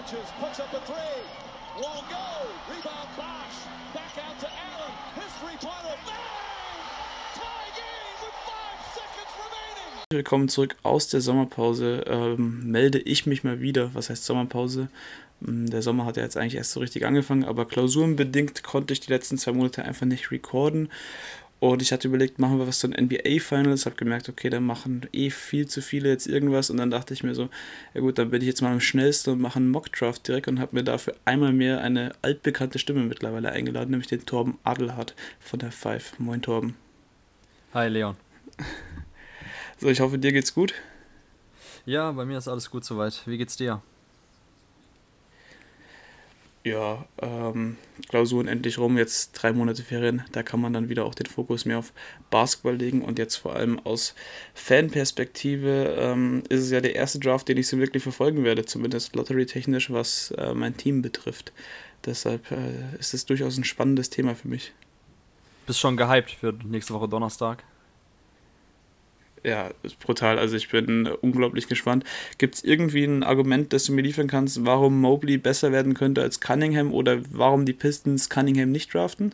touches, puts up a three. Won't go. Rebound Bosch. Back out to Allen. His three-pointer. Tie game with five seconds remaining. Willkommen zurück aus der Sommerpause. Ähm, melde ich mich mal wieder. Was heißt Sommerpause? Ähm, Der Sommer hat ja jetzt eigentlich erst so richtig angefangen, aber klausurenbedingt konnte ich die letzten zwei Monate einfach nicht recorden. Und ich hatte überlegt, machen wir was zu den NBA-Finals, habe gemerkt, okay, da machen eh viel zu viele jetzt irgendwas. Und dann dachte ich mir so, ja gut, dann bin ich jetzt mal am schnellsten und mache einen Mockdraft direkt und habe mir dafür einmal mehr eine altbekannte Stimme mittlerweile eingeladen, nämlich den Torben Adelhardt von der Five. Moin Torben. Hi Leon. So, ich hoffe, dir geht's gut. Ja, bei mir ist alles gut soweit. Wie geht's dir? Ja, ähm, Klausuren endlich rum, jetzt drei Monate Ferien, da kann man dann wieder auch den Fokus mehr auf Basketball legen und jetzt vor allem aus Fanperspektive ähm, ist es ja der erste Draft, den ich so wirklich verfolgen werde, zumindest lottery-technisch, was äh, mein Team betrifft. Deshalb äh, ist es durchaus ein spannendes Thema für mich. Bist schon gehypt für nächste Woche Donnerstag? Ja, ist brutal. Also ich bin unglaublich gespannt. Gibt es irgendwie ein Argument, das du mir liefern kannst, warum Mobley besser werden könnte als Cunningham oder warum die Pistons Cunningham nicht draften?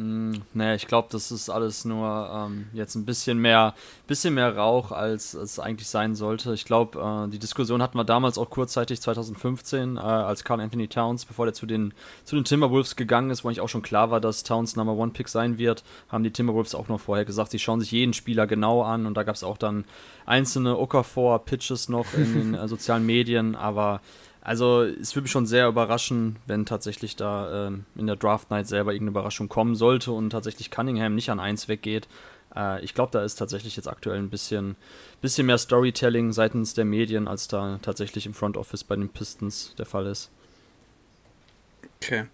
Hm, naja, ich glaube, das ist alles nur ähm, jetzt ein bisschen mehr, bisschen mehr Rauch, als es eigentlich sein sollte. Ich glaube, äh, die Diskussion hatten wir damals auch kurzzeitig 2015, äh, als Carl Anthony Towns, bevor der zu den, zu den Timberwolves gegangen ist, wo eigentlich auch schon klar war, dass Towns Number One Pick sein wird, haben die Timberwolves auch noch vorher gesagt, sie schauen sich jeden Spieler genau an und da gab es auch dann einzelne Okafor-Pitches noch in den äh, sozialen Medien, aber also es würde mich schon sehr überraschen, wenn tatsächlich da ähm, in der Draft Night selber irgendeine Überraschung kommen sollte und tatsächlich Cunningham nicht an 1 weggeht. Äh, ich glaube, da ist tatsächlich jetzt aktuell ein bisschen, bisschen mehr Storytelling seitens der Medien, als da tatsächlich im Front Office bei den Pistons der Fall ist. Okay.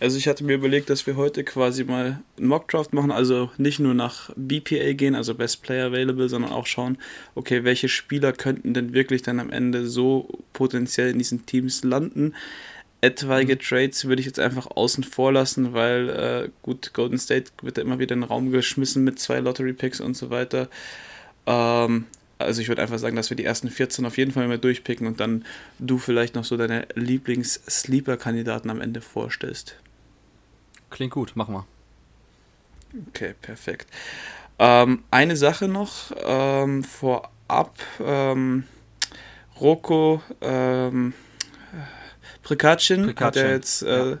Also ich hatte mir überlegt, dass wir heute quasi mal einen Mockdraft machen, also nicht nur nach BPA gehen, also Best Player Available, sondern auch schauen, okay, welche Spieler könnten denn wirklich dann am Ende so potenziell in diesen Teams landen. Etwaige mhm. Trades würde ich jetzt einfach außen vor lassen, weil äh, gut, Golden State wird da immer wieder in den Raum geschmissen mit zwei Lottery Picks und so weiter. Ähm, also ich würde einfach sagen, dass wir die ersten 14 auf jeden Fall mal durchpicken und dann du vielleicht noch so deine Lieblings-Sleeper-Kandidaten am Ende vorstellst. Klingt gut, machen wir. Okay, perfekt. Ähm, eine Sache noch ähm, vorab. Ähm, Roko ähm, Prikacin hat er jetzt äh, ja.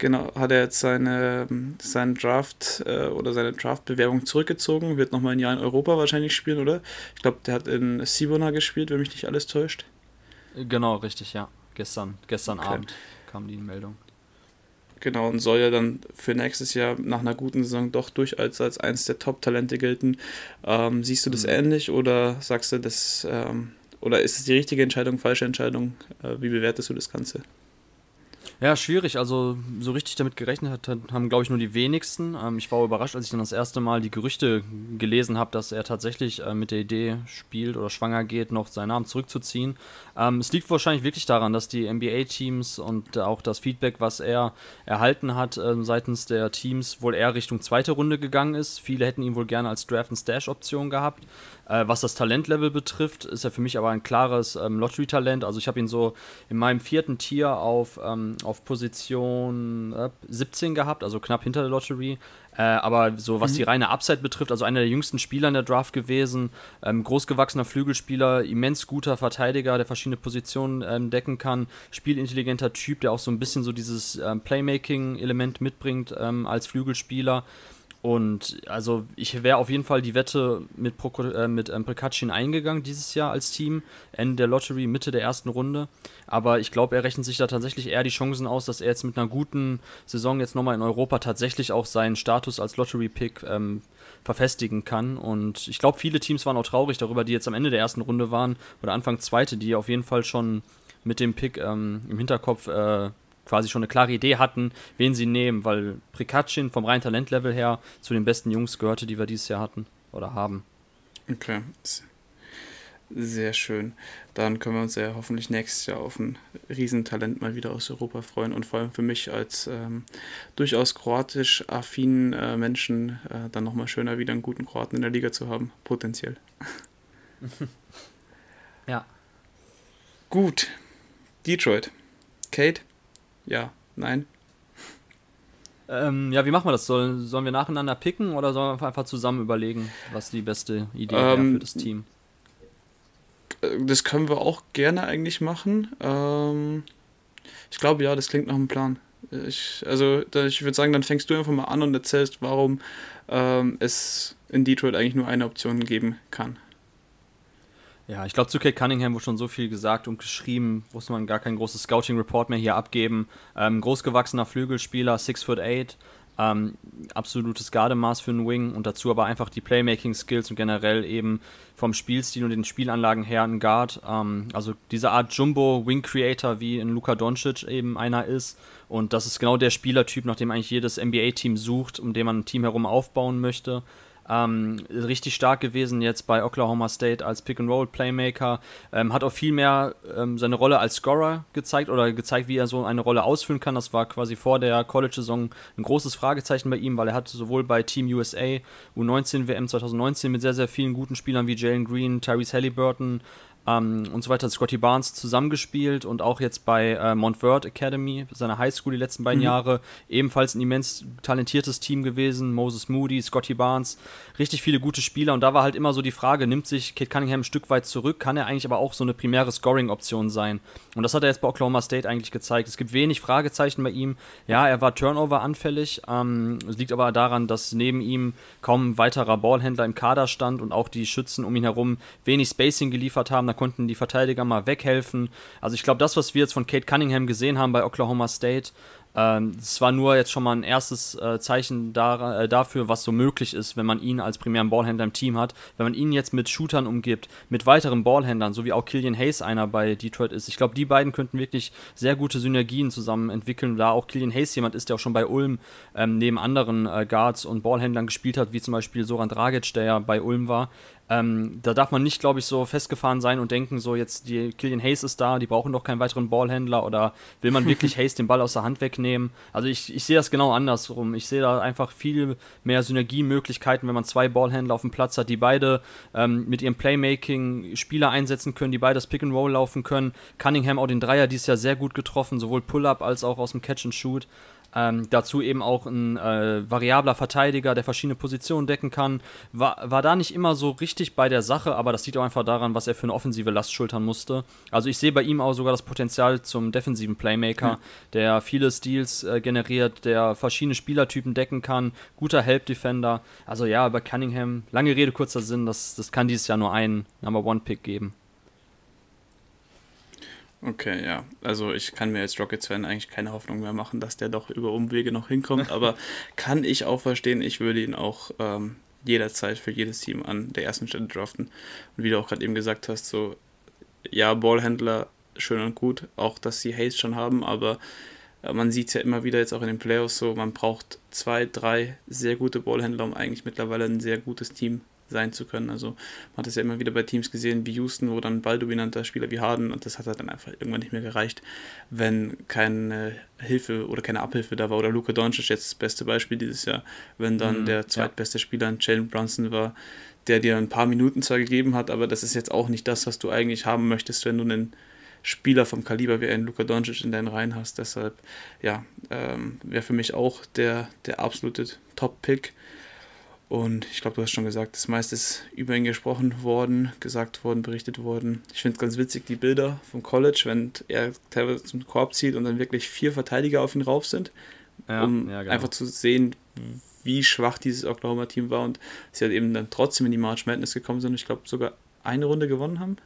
Genau hat er jetzt seine seinen Draft äh, oder seine Draftbewerbung zurückgezogen, wird nochmal ein Jahr in Europa wahrscheinlich spielen, oder? Ich glaube, der hat in Sibona gespielt, wenn mich nicht alles täuscht. Genau, richtig, ja. Gestern, gestern okay. Abend kam die Meldung. Genau, und soll ja dann für nächstes Jahr nach einer guten Saison doch durchaus als eines der Top-Talente gelten. Ähm, siehst du das mhm. ähnlich oder sagst du das, ähm, oder ist es die richtige Entscheidung, falsche Entscheidung? Äh, wie bewertest du das Ganze? Ja, schwierig. Also so richtig damit gerechnet hat, haben, glaube ich, nur die wenigsten. Ähm, ich war überrascht, als ich dann das erste Mal die Gerüchte gelesen habe, dass er tatsächlich äh, mit der Idee spielt oder schwanger geht, noch seinen Namen zurückzuziehen. Ähm, es liegt wahrscheinlich wirklich daran, dass die NBA-Teams und auch das Feedback, was er erhalten hat äh, seitens der Teams, wohl eher Richtung zweite Runde gegangen ist. Viele hätten ihn wohl gerne als Draft- und Stash-Option gehabt. Äh, was das Talentlevel betrifft, ist er für mich aber ein klares ähm, Lottery-Talent. Also ich habe ihn so in meinem vierten Tier auf, ähm, auf Position äh, 17 gehabt, also knapp hinter der Lottery. Äh, aber so was mhm. die reine Upside betrifft, also einer der jüngsten Spieler in der Draft gewesen, ähm, großgewachsener Flügelspieler, immens guter Verteidiger, der verschiedene Positionen ähm, decken kann, spielintelligenter Typ, der auch so ein bisschen so dieses ähm, Playmaking-Element mitbringt ähm, als Flügelspieler. Und also ich wäre auf jeden Fall die Wette mit, Proko, äh, mit ähm, Prokacin eingegangen dieses Jahr als Team. Ende der Lottery, Mitte der ersten Runde. Aber ich glaube, er rechnet sich da tatsächlich eher die Chancen aus, dass er jetzt mit einer guten Saison jetzt nochmal in Europa tatsächlich auch seinen Status als Lottery-Pick ähm, verfestigen kann. Und ich glaube, viele Teams waren auch traurig darüber, die jetzt am Ende der ersten Runde waren oder Anfang zweite, die auf jeden Fall schon mit dem Pick ähm, im Hinterkopf äh, quasi schon eine klare Idee hatten, wen sie nehmen, weil Prikacin vom reinen Talentlevel her zu den besten Jungs gehörte, die wir dieses Jahr hatten oder haben. Okay, sehr schön. Dann können wir uns ja hoffentlich nächstes Jahr auf ein Riesentalent mal wieder aus Europa freuen und vor allem für mich als ähm, durchaus kroatisch affinen äh, Menschen äh, dann nochmal schöner wieder einen guten Kroaten in der Liga zu haben, potenziell. ja. Gut, Detroit. Kate? Ja, nein. Ähm, ja, wie machen wir das? Sollen, sollen wir nacheinander picken oder sollen wir einfach zusammen überlegen, was die beste Idee ähm, wäre für das Team? Äh, das können wir auch gerne eigentlich machen. Ähm, ich glaube, ja, das klingt nach einem Plan. Ich, also, ich würde sagen, dann fängst du einfach mal an und erzählst, warum ähm, es in Detroit eigentlich nur eine Option geben kann. Ja, ich glaube, zu Kate Cunningham wurde schon so viel gesagt und geschrieben, muss man gar kein großes Scouting-Report mehr hier abgeben. Ähm, großgewachsener Flügelspieler, 6 foot 8, ähm, absolutes Gardemaß für einen Wing und dazu aber einfach die Playmaking-Skills und generell eben vom Spielstil und den Spielanlagen her ein Guard. Ähm, also diese Art Jumbo-Wing-Creator, wie in Luka Doncic eben einer ist. Und das ist genau der Spielertyp, nach dem eigentlich jedes NBA-Team sucht, um den man ein Team herum aufbauen möchte. Ähm, richtig stark gewesen jetzt bei Oklahoma State als Pick-and-Roll-Playmaker. Ähm, hat auch viel mehr ähm, seine Rolle als Scorer gezeigt oder gezeigt, wie er so eine Rolle ausfüllen kann. Das war quasi vor der College-Saison ein großes Fragezeichen bei ihm, weil er hat sowohl bei Team USA, U19 WM 2019 mit sehr, sehr vielen guten Spielern wie Jalen Green, Tyrese Halliburton, ähm, und so weiter hat Scotty Barnes zusammengespielt und auch jetzt bei äh, Montverde Academy, seiner Highschool die letzten beiden mhm. Jahre, ebenfalls ein immens talentiertes Team gewesen. Moses Moody, Scotty Barnes, richtig viele gute Spieler und da war halt immer so die Frage, nimmt sich Kate Cunningham ein Stück weit zurück, kann er eigentlich aber auch so eine primäre Scoring-Option sein? Und das hat er jetzt bei Oklahoma State eigentlich gezeigt. Es gibt wenig Fragezeichen bei ihm. Ja, er war Turnover anfällig. Ähm, es liegt aber daran, dass neben ihm kaum ein weiterer Ballhändler im Kader stand und auch die Schützen um ihn herum wenig Spacing geliefert haben. Da konnten die Verteidiger mal weghelfen. Also ich glaube, das, was wir jetzt von Kate Cunningham gesehen haben bei Oklahoma State, ähm, war nur jetzt schon mal ein erstes äh, Zeichen da, äh, dafür, was so möglich ist, wenn man ihn als primären Ballhändler im Team hat. Wenn man ihn jetzt mit Shootern umgibt, mit weiteren Ballhändlern, so wie auch Killian Hayes einer bei Detroit ist. Ich glaube, die beiden könnten wirklich sehr gute Synergien zusammen entwickeln, da auch Killian Hayes jemand ist, der auch schon bei Ulm ähm, neben anderen äh, Guards und Ballhändlern gespielt hat, wie zum Beispiel Soran Dragic, der ja bei Ulm war. Ähm, da darf man nicht, glaube ich, so festgefahren sein und denken, so jetzt die Killian Hayes ist da, die brauchen doch keinen weiteren Ballhändler oder will man wirklich Hayes den Ball aus der Hand wegnehmen? Also ich, ich sehe das genau andersrum. Ich sehe da einfach viel mehr Synergiemöglichkeiten, wenn man zwei Ballhändler auf dem Platz hat, die beide ähm, mit ihrem Playmaking Spieler einsetzen können, die beide das Pick and Roll laufen können. Cunningham auch den Dreier dieses Jahr sehr gut getroffen, sowohl Pull-up als auch aus dem Catch and Shoot. Ähm, dazu eben auch ein äh, variabler Verteidiger, der verschiedene Positionen decken kann. War, war da nicht immer so richtig bei der Sache, aber das liegt auch einfach daran, was er für eine offensive Last schultern musste. Also ich sehe bei ihm auch sogar das Potenzial zum defensiven Playmaker, mhm. der viele Steals äh, generiert, der verschiedene Spielertypen decken kann, guter Help-Defender. Also ja, bei Cunningham, lange Rede, kurzer Sinn, das, das kann dieses Jahr nur einen Number-One-Pick geben. Okay, ja. Also ich kann mir als Rockets-Fan eigentlich keine Hoffnung mehr machen, dass der doch über Umwege noch hinkommt. aber kann ich auch verstehen, ich würde ihn auch ähm, jederzeit für jedes Team an der ersten Stelle draften. Und wie du auch gerade eben gesagt hast, so, ja, Ballhändler, schön und gut, auch dass sie Haze schon haben, aber äh, man sieht es ja immer wieder jetzt auch in den Playoffs so, man braucht zwei, drei sehr gute Ballhändler, um eigentlich mittlerweile ein sehr gutes Team sein zu können. Also man hat es ja immer wieder bei Teams gesehen wie Houston, wo dann balldominanter Spieler wie Harden und das hat halt dann einfach irgendwann nicht mehr gereicht, wenn keine Hilfe oder keine Abhilfe da war. Oder Luka Doncic jetzt das beste Beispiel dieses Jahr, wenn dann mhm, der zweitbeste ja. Spieler Jalen Brunson war, der dir ein paar Minuten zwar gegeben hat, aber das ist jetzt auch nicht das, was du eigentlich haben möchtest, wenn du einen Spieler vom Kaliber wie ein Luka Doncic in deinen Reihen hast. Deshalb, ja, ähm, wäre für mich auch der, der absolute Top-Pick. Und ich glaube, du hast schon gesagt, das meiste ist über ihn gesprochen worden, gesagt worden, berichtet worden. Ich finde es ganz witzig, die Bilder vom College, wenn er teilweise zum Korb zieht und dann wirklich vier Verteidiger auf ihn rauf sind, ja, um ja, genau. einfach zu sehen, wie schwach dieses Oklahoma-Team war und sie halt eben dann trotzdem in die March Madness gekommen sind. Ich glaube, sogar eine Runde gewonnen haben.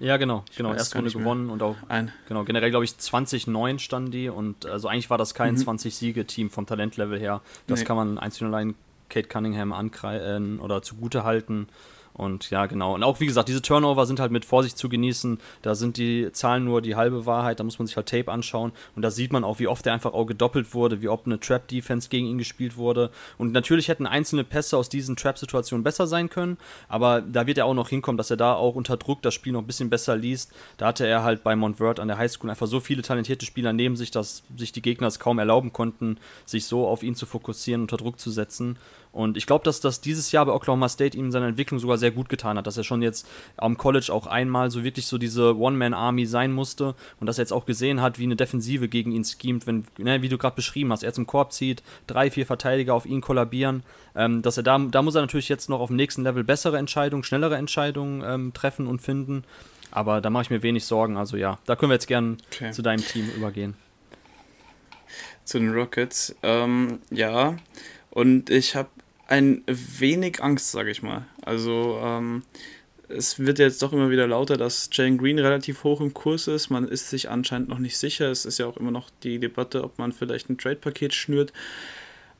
Ja, genau, ich genau, erste Runde gewonnen und auch ein. genau, generell glaube ich 20-9 standen die und also eigentlich war das kein mhm. 20-Siege-Team vom Talentlevel her. Das nee. kann man einzeln allein Kate Cunningham ankreiden oder zugute halten. Und ja, genau. Und auch wie gesagt, diese Turnover sind halt mit Vorsicht zu genießen. Da sind die Zahlen nur die halbe Wahrheit. Da muss man sich halt Tape anschauen. Und da sieht man auch, wie oft er einfach auch gedoppelt wurde, wie oft eine Trap-Defense gegen ihn gespielt wurde. Und natürlich hätten einzelne Pässe aus diesen Trap-Situationen besser sein können. Aber da wird er auch noch hinkommen, dass er da auch unter Druck das Spiel noch ein bisschen besser liest. Da hatte er halt bei Montverde an der Highschool einfach so viele talentierte Spieler neben sich, dass sich die Gegner es kaum erlauben konnten, sich so auf ihn zu fokussieren, unter Druck zu setzen. Und ich glaube, dass das dieses Jahr bei Oklahoma State ihm seine Entwicklung sogar sehr gut getan hat, dass er schon jetzt am College auch einmal so wirklich so diese One-Man-Army sein musste und dass er jetzt auch gesehen hat, wie eine Defensive gegen ihn schemt, wenn, ne, wie du gerade beschrieben hast, er zum Korb zieht, drei, vier Verteidiger auf ihn kollabieren, ähm, dass er da, da muss er natürlich jetzt noch auf dem nächsten Level bessere Entscheidungen, schnellere Entscheidungen ähm, treffen und finden. Aber da mache ich mir wenig Sorgen. Also ja, da können wir jetzt gern okay. zu deinem Team übergehen. Zu den Rockets. Ähm, ja, und ich habe ein wenig Angst, sage ich mal. Also ähm, es wird jetzt doch immer wieder lauter, dass Jane Green relativ hoch im Kurs ist. Man ist sich anscheinend noch nicht sicher. Es ist ja auch immer noch die Debatte, ob man vielleicht ein Trade-Paket schnürt.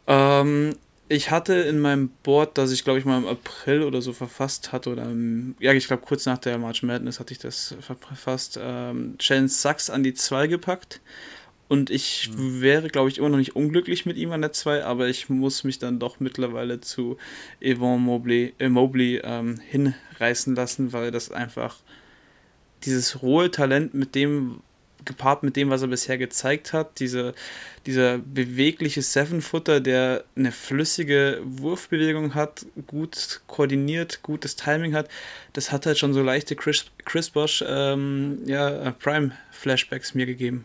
Ähm, ich hatte in meinem Board, das ich glaube ich mal im April oder so verfasst hatte, oder im, ja, ich glaube kurz nach der March Madness hatte ich das verfasst, ähm, Jalen Sachs an die 2 gepackt. Und ich mhm. wäre, glaube ich, immer noch nicht unglücklich mit ihm an der 2, aber ich muss mich dann doch mittlerweile zu Yvonne Mobley, äh, Mobley ähm, hinreißen lassen, weil das einfach dieses rohe Talent mit dem, gepaart mit dem, was er bisher gezeigt hat, diese, dieser bewegliche Seven-Footer, der eine flüssige Wurfbewegung hat, gut koordiniert, gutes Timing hat, das hat halt schon so leichte Chris, Chris Bosch ähm, ja, Prime-Flashbacks mir gegeben.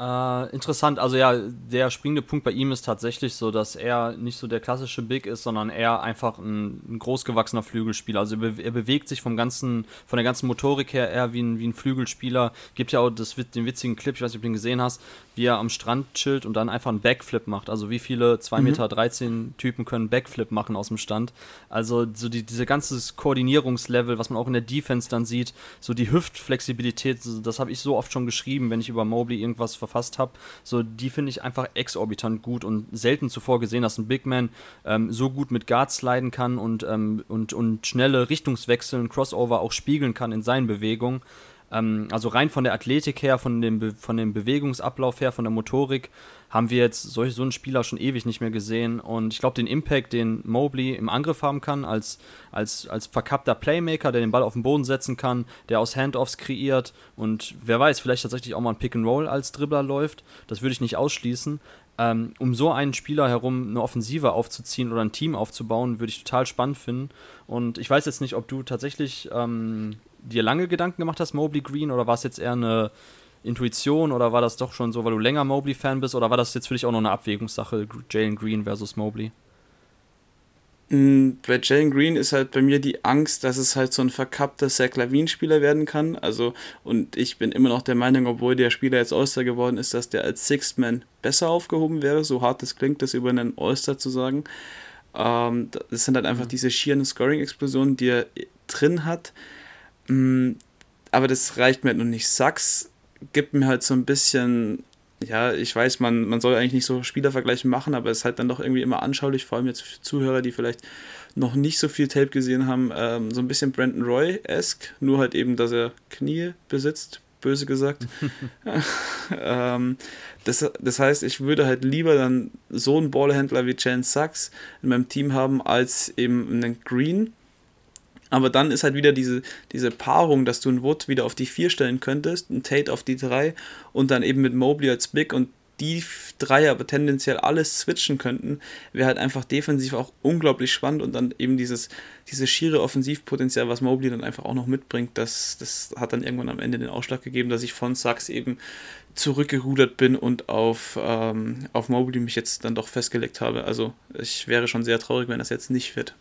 Äh, interessant, also ja, der springende Punkt bei ihm ist tatsächlich so, dass er nicht so der klassische Big ist, sondern er einfach ein, ein großgewachsener Flügelspieler. Also er, be er, bewegt sich vom ganzen, von der ganzen Motorik her eher wie ein, wie ein Flügelspieler. Gibt ja auch das, den witzigen Clip, ich weiß nicht, ob du den gesehen hast, wie er am Strand chillt und dann einfach einen Backflip macht. Also wie viele 2,13 mhm. Meter Typen können Backflip machen aus dem Stand. Also so die, diese ganze Koordinierungslevel, was man auch in der Defense dann sieht, so die Hüftflexibilität, das habe ich so oft schon geschrieben, wenn ich über Mobley irgendwas verfasse verfasst habe, so die finde ich einfach exorbitant gut und selten zuvor gesehen, dass ein Big Man ähm, so gut mit Guards sliden kann und, ähm, und, und schnelle Richtungswechsel und Crossover auch spiegeln kann in seinen Bewegungen. Ähm, also rein von der Athletik her, von dem, von dem Bewegungsablauf her, von der Motorik, haben wir jetzt solch, so einen Spieler schon ewig nicht mehr gesehen. Und ich glaube, den Impact, den Mobley im Angriff haben kann, als, als, als verkappter Playmaker, der den Ball auf den Boden setzen kann, der aus Handoffs kreiert und wer weiß, vielleicht tatsächlich auch mal ein Pick and Roll als Dribbler läuft, das würde ich nicht ausschließen. Ähm, um so einen Spieler herum eine Offensive aufzuziehen oder ein Team aufzubauen, würde ich total spannend finden. Und ich weiß jetzt nicht, ob du tatsächlich ähm, dir lange Gedanken gemacht hast, Mobley Green, oder war es jetzt eher eine Intuition oder war das doch schon so, weil du länger Mobley-Fan bist, oder war das jetzt für dich auch noch eine Abwägungssache, Jalen Green versus Mobley? Mm, bei Jalen Green ist halt bei mir die Angst, dass es halt so ein verkappter Zach Lavin-Spieler werden kann. Also, und ich bin immer noch der Meinung, obwohl der Spieler jetzt All-Star geworden ist, dass der als Sixth Man besser aufgehoben wäre. So hart es klingt, das über einen All-Star zu sagen. Ähm, das sind halt einfach mhm. diese schieren Scoring-Explosionen, die er drin hat. Mm, aber das reicht mir halt noch nicht. Sachs gibt mir halt so ein bisschen, ja, ich weiß, man, man soll eigentlich nicht so Spielervergleiche machen, aber es ist halt dann doch irgendwie immer anschaulich, vor allem jetzt für Zuhörer, die vielleicht noch nicht so viel Tape gesehen haben, ähm, so ein bisschen Brandon Roy-esque, nur halt eben, dass er Knie besitzt, böse gesagt. ähm, das, das heißt, ich würde halt lieber dann so einen Ballhändler wie Jan Sachs in meinem Team haben, als eben einen Green, aber dann ist halt wieder diese, diese Paarung, dass du einen Wood wieder auf die 4 stellen könntest, einen Tate auf die 3 und dann eben mit Mobley als Big und die drei aber tendenziell alles switchen könnten, wäre halt einfach defensiv auch unglaublich spannend und dann eben dieses, dieses schiere Offensivpotenzial, was Mobley dann einfach auch noch mitbringt, das, das hat dann irgendwann am Ende den Ausschlag gegeben, dass ich von Sachs eben zurückgerudert bin und auf, ähm, auf Mobley mich jetzt dann doch festgelegt habe. Also ich wäre schon sehr traurig, wenn das jetzt nicht wird.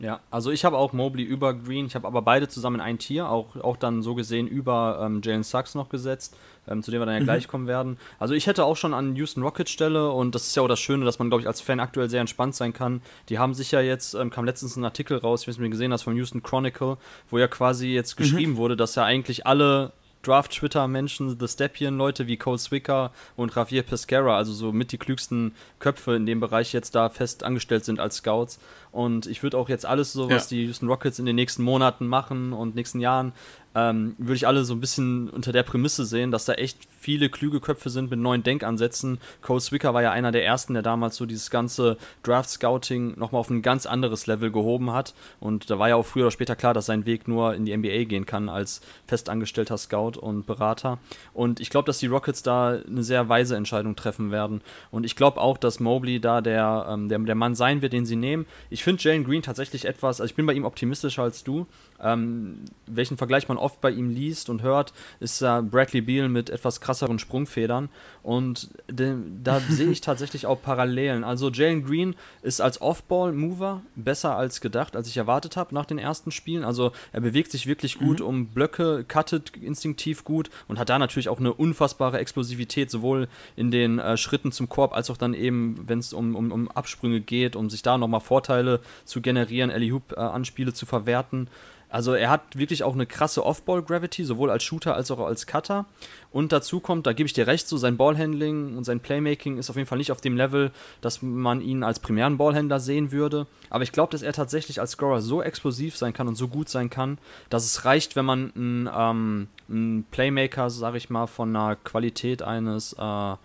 Ja, also ich habe auch Mobley über Green, ich habe aber beide zusammen in ein Tier, auch, auch dann so gesehen über ähm, Jalen Sachs noch gesetzt, ähm, zu dem wir dann ja mhm. gleich kommen werden. Also ich hätte auch schon an Houston Rockets Stelle und das ist ja auch das Schöne, dass man, glaube ich, als Fan aktuell sehr entspannt sein kann. Die haben sich ja jetzt, ähm, kam letztens ein Artikel raus, ich weiß nicht, ob du gesehen hast, vom Houston Chronicle, wo ja quasi jetzt mhm. geschrieben mhm. wurde, dass ja eigentlich alle Draft-Twitter-Menschen, The Stepien-Leute wie Cole Swicker und Javier Pescara, also so mit die klügsten Köpfe in dem Bereich jetzt da fest angestellt sind als Scouts. Und ich würde auch jetzt alles so, was ja. die Houston Rockets in den nächsten Monaten machen und nächsten Jahren, ähm, würde ich alle so ein bisschen unter der Prämisse sehen, dass da echt viele klüge Köpfe sind mit neuen Denkansätzen. Cole Swicker war ja einer der ersten, der damals so dieses ganze Draft-Scouting nochmal auf ein ganz anderes Level gehoben hat. Und da war ja auch früher oder später klar, dass sein Weg nur in die NBA gehen kann als festangestellter Scout und Berater. Und ich glaube, dass die Rockets da eine sehr weise Entscheidung treffen werden. Und ich glaube auch, dass Mobley da der, ähm, der, der Mann sein wird, den sie nehmen. Ich finde Jalen Green tatsächlich etwas, also ich bin bei ihm optimistischer als du. Ähm, welchen Vergleich man oft bei ihm liest und hört, ist äh, Bradley Beal mit etwas krasseren Sprungfedern. Und de, da sehe ich tatsächlich auch Parallelen. Also Jalen Green ist als Off-Ball-Mover besser als gedacht, als ich erwartet habe nach den ersten Spielen. Also er bewegt sich wirklich gut mhm. um Blöcke, cuttet instinktiv gut und hat da natürlich auch eine unfassbare Explosivität, sowohl in den äh, Schritten zum Korb als auch dann eben, wenn es um, um, um Absprünge geht, um sich da nochmal Vorteile zu generieren, Ellie Hoop-Anspiele äh, zu verwerten. Also er hat wirklich auch eine krasse Off-Ball-Gravity, sowohl als Shooter als auch als Cutter. Und dazu kommt, da gebe ich dir recht, so sein Ballhandling und sein Playmaking ist auf jeden Fall nicht auf dem Level, dass man ihn als primären Ballhändler sehen würde. Aber ich glaube, dass er tatsächlich als Scorer so explosiv sein kann und so gut sein kann, dass es reicht, wenn man einen, ähm, einen Playmaker, sage ich mal, von einer Qualität eines, äh, ja,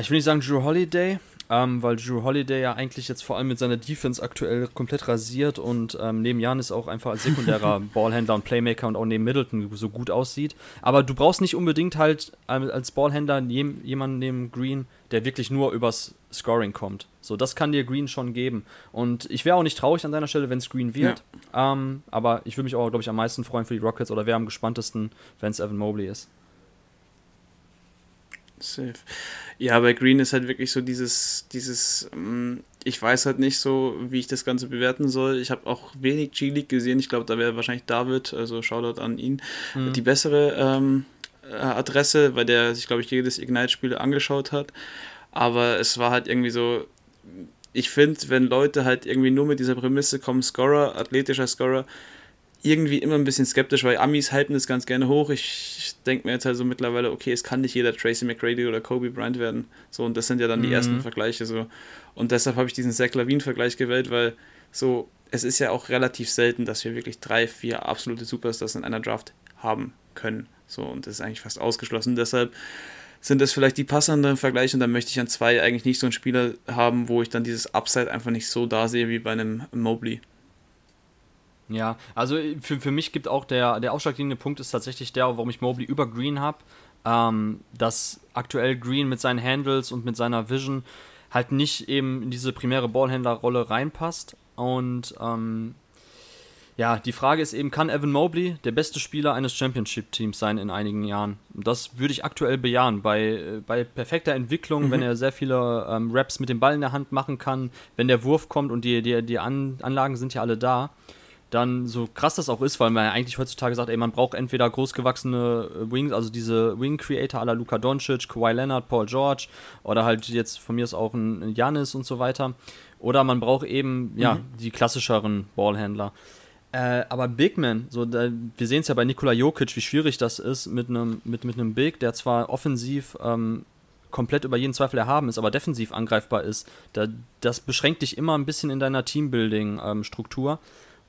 ich will nicht sagen Drew Holiday, ähm, weil Drew Holiday ja eigentlich jetzt vor allem mit seiner Defense aktuell komplett rasiert und ähm, neben Janis auch einfach als sekundärer Ballhändler und Playmaker und auch neben Middleton so gut aussieht. Aber du brauchst nicht unbedingt halt als Ballhändler jemanden neben Green, der wirklich nur übers Scoring kommt. So, das kann dir Green schon geben. Und ich wäre auch nicht traurig an deiner Stelle, wenn es Green wird. Ja. Ähm, aber ich würde mich auch, glaube ich, am meisten freuen für die Rockets oder wäre am gespanntesten, wenn es Evan Mobley ist. Safe. Ja, bei Green ist halt wirklich so dieses, dieses, mm, ich weiß halt nicht so, wie ich das Ganze bewerten soll. Ich habe auch wenig G-League gesehen. Ich glaube, da wäre wahrscheinlich David, also Shoutout an ihn, mhm. die bessere ähm, äh, Adresse, weil der sich, glaube ich, jedes Ignite-Spiel angeschaut hat. Aber es war halt irgendwie so, ich finde, wenn Leute halt irgendwie nur mit dieser Prämisse kommen, Scorer, athletischer Scorer, irgendwie immer ein bisschen skeptisch, weil Amis halten das ganz gerne hoch. Ich denke mir jetzt halt so mittlerweile, okay, es kann nicht jeder Tracy McGrady oder Kobe Bryant werden. So, und das sind ja dann die mhm. ersten Vergleiche so. Und deshalb habe ich diesen Zach Lavin-Vergleich gewählt, weil so, es ist ja auch relativ selten, dass wir wirklich drei, vier absolute Superstars in einer Draft haben können. So, und das ist eigentlich fast ausgeschlossen. Deshalb sind das vielleicht die passenden Vergleiche und dann möchte ich an zwei eigentlich nicht so einen Spieler haben, wo ich dann dieses Upside einfach nicht so da sehe wie bei einem Mobley. Ja, also äh, für, für mich gibt auch der, der ausschlaggebende Punkt ist tatsächlich der, warum ich Mobley über Green habe. Ähm, dass aktuell Green mit seinen Handles und mit seiner Vision halt nicht eben in diese primäre Ballhändlerrolle reinpasst. Und ähm, ja, die Frage ist eben, kann Evan Mobley der beste Spieler eines Championship-Teams sein in einigen Jahren? Das würde ich aktuell bejahen. Bei, äh, bei perfekter Entwicklung, mhm. wenn er sehr viele ähm, Raps mit dem Ball in der Hand machen kann, wenn der Wurf kommt und die, die, die An Anlagen sind ja alle da dann so krass das auch ist, weil man ja eigentlich heutzutage sagt, ey, man braucht entweder großgewachsene äh, Wings, also diese Wing Creator aller Luka Doncic, Kawhi Leonard, Paul George oder halt jetzt von mir ist auch ein Janis und so weiter. Oder man braucht eben, ja, mhm. die klassischeren Ballhändler. Äh, aber Big Man, so, da, wir sehen es ja bei Nikola Jokic, wie schwierig das ist mit einem mit, mit Big, der zwar offensiv ähm, komplett über jeden Zweifel erhaben ist, aber defensiv angreifbar ist. Da, das beschränkt dich immer ein bisschen in deiner Teambuilding-Struktur. Ähm,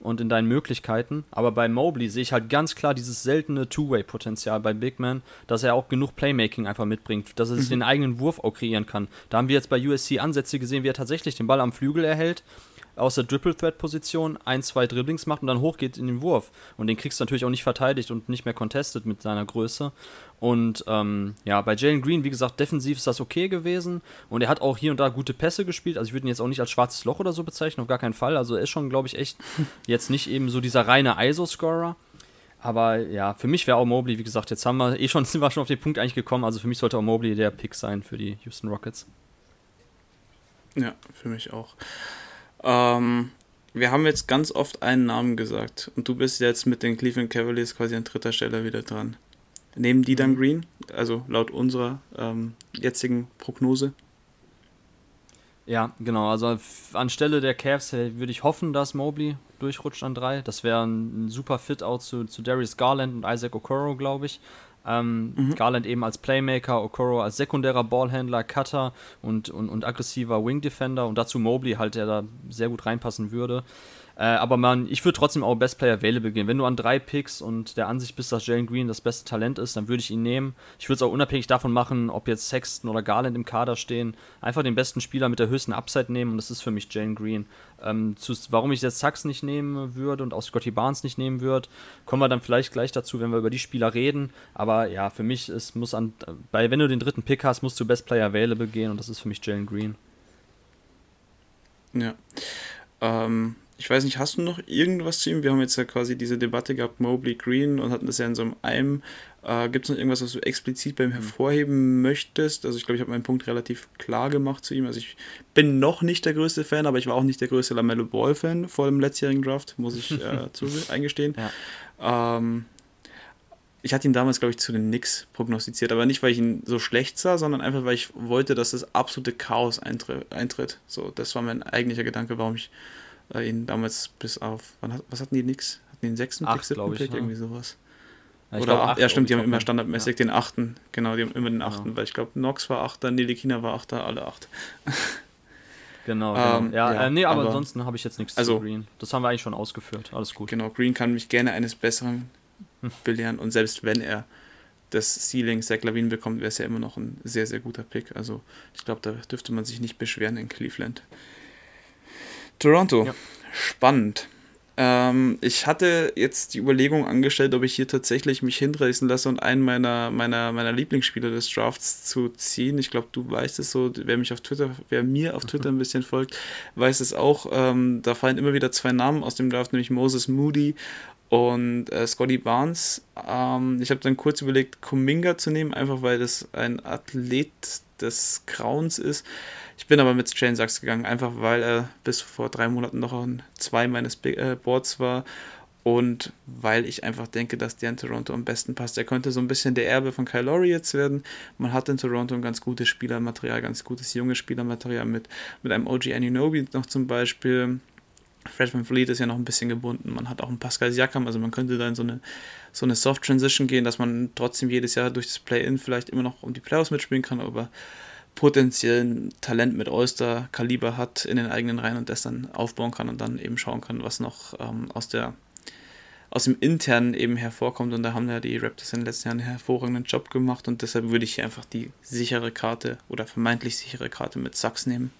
und in deinen Möglichkeiten. Aber bei Mobley sehe ich halt ganz klar dieses seltene Two-Way-Potenzial bei Big Man, dass er auch genug Playmaking einfach mitbringt, dass er sich mhm. den eigenen Wurf auch kreieren kann. Da haben wir jetzt bei USC Ansätze gesehen, wie er tatsächlich den Ball am Flügel erhält aus der Triple-Threat-Position ein, zwei Dribblings macht und dann hochgeht in den Wurf. Und den kriegst du natürlich auch nicht verteidigt und nicht mehr contested mit seiner Größe. Und ähm, ja, bei Jalen Green, wie gesagt, defensiv ist das okay gewesen. Und er hat auch hier und da gute Pässe gespielt. Also ich würde ihn jetzt auch nicht als schwarzes Loch oder so bezeichnen, auf gar keinen Fall. Also er ist schon, glaube ich, echt jetzt nicht eben so dieser reine ISO-Scorer. Aber ja, für mich wäre auch Mobley, wie gesagt, jetzt haben wir eh schon, sind wir schon auf den Punkt eigentlich gekommen. Also für mich sollte auch Mobley der Pick sein für die Houston Rockets. Ja, für mich auch. Ähm, wir haben jetzt ganz oft einen Namen gesagt und du bist jetzt mit den Cleveland Cavaliers quasi an dritter Stelle wieder dran. Nehmen die dann mhm. Green? Also laut unserer ähm, jetzigen Prognose? Ja, genau. Also anstelle der Cavs würde ich hoffen, dass Mobley durchrutscht an drei. Das wäre ein, super Fit-Out zu, zu Darius Garland und Isaac Okoro, glaube ich. Ähm, mhm. Garland eben als Playmaker, Okoro als sekundärer Ballhändler, Cutter und, und, und aggressiver Wing Defender und dazu Mobley halt, der da sehr gut reinpassen würde. Äh, aber man, ich würde trotzdem auch Best Player Available gehen. Wenn du an drei Picks und der Ansicht bist, dass Jalen Green das beste Talent ist, dann würde ich ihn nehmen. Ich würde es auch unabhängig davon machen, ob jetzt Sexton oder Garland im Kader stehen. Einfach den besten Spieler mit der höchsten Upside nehmen und das ist für mich Jalen Green. Ähm, zu, warum ich jetzt Sachs nicht nehmen würde und auch Scotty Barnes nicht nehmen würde, kommen wir dann vielleicht gleich dazu, wenn wir über die Spieler reden. Aber ja, für mich ist, muss an, bei, wenn du den dritten Pick hast, musst du Best Player Available gehen und das ist für mich Jalen Green. Ja. Ähm, ich weiß nicht, hast du noch irgendwas zu ihm? Wir haben jetzt ja quasi diese Debatte gehabt, Mobley Green, und hatten das ja in so einem. Äh, Gibt es noch irgendwas, was du explizit bei ihm hervorheben möchtest? Also ich glaube, ich habe meinen Punkt relativ klar gemacht zu ihm. Also ich bin noch nicht der größte Fan, aber ich war auch nicht der größte Lamello Ball-Fan vor dem letztjährigen Draft, muss ich äh, zu, eingestehen. Ja. Ähm, ich hatte ihn damals, glaube ich, zu den Knicks prognostiziert, aber nicht, weil ich ihn so schlecht sah, sondern einfach, weil ich wollte, dass das absolute Chaos eintritt. So, das war mein eigentlicher Gedanke, warum ich äh, ihn damals bis auf, wann, was hatten die Nix? Hatten die den sechsten Pick, siebten Pick, ne? irgendwie sowas? Ja, Oder glaub, acht, ja, stimmt, die haben immer standardmäßig ja. den achten. Genau, die haben immer den achten, ja. weil ich glaube, Nox war achter, Nelikina war achter, alle acht. Genau, genau. Ähm, ja, ja, äh, nee, aber, aber ansonsten habe ich jetzt nichts also, zu Green. Das haben wir eigentlich schon ausgeführt. Alles gut. Genau, Green kann mich gerne eines Besseren hm. belehren und selbst wenn er das Ceiling Zach Lavin bekommt, wäre es ja immer noch ein sehr, sehr guter Pick. Also ich glaube, da dürfte man sich nicht beschweren in Cleveland. Toronto. Ja. Spannend. Ähm, ich hatte jetzt die Überlegung angestellt, ob ich hier tatsächlich mich hinreißen lasse und einen meiner, meiner, meiner Lieblingsspieler des Drafts zu ziehen. Ich glaube, du weißt es so, wer mich auf Twitter, wer mir auf Twitter ein bisschen folgt, weiß es auch. Ähm, da fallen immer wieder zwei Namen aus dem Draft, nämlich Moses Moody und äh, Scotty Barnes. Ähm, ich habe dann kurz überlegt, Kuminga zu nehmen, einfach weil das ein Athlet des Grauens ist. Ich bin aber mit Jane Sachs gegangen, einfach weil er bis vor drei Monaten noch an zwei meines äh, Boards war und weil ich einfach denke, dass der in Toronto am besten passt. Er könnte so ein bisschen der Erbe von Kyle Lowry jetzt werden. Man hat in Toronto ein ganz gutes Spielermaterial, ganz gutes junges Spielermaterial mit, mit einem OG Anunobi noch zum Beispiel. Fred Van Fleet ist ja noch ein bisschen gebunden. Man hat auch einen Pascal Siakam, also man könnte da in so eine, so eine Soft Transition gehen, dass man trotzdem jedes Jahr durch das Play-In vielleicht immer noch um die Playoffs mitspielen kann, aber potenziellen Talent mit Oyster-Kaliber hat in den eigenen Reihen und das dann aufbauen kann und dann eben schauen kann, was noch ähm, aus der aus dem Internen eben hervorkommt und da haben ja die Raptors in den letzten Jahren einen hervorragenden Job gemacht und deshalb würde ich hier einfach die sichere Karte oder vermeintlich sichere Karte mit Sachs nehmen.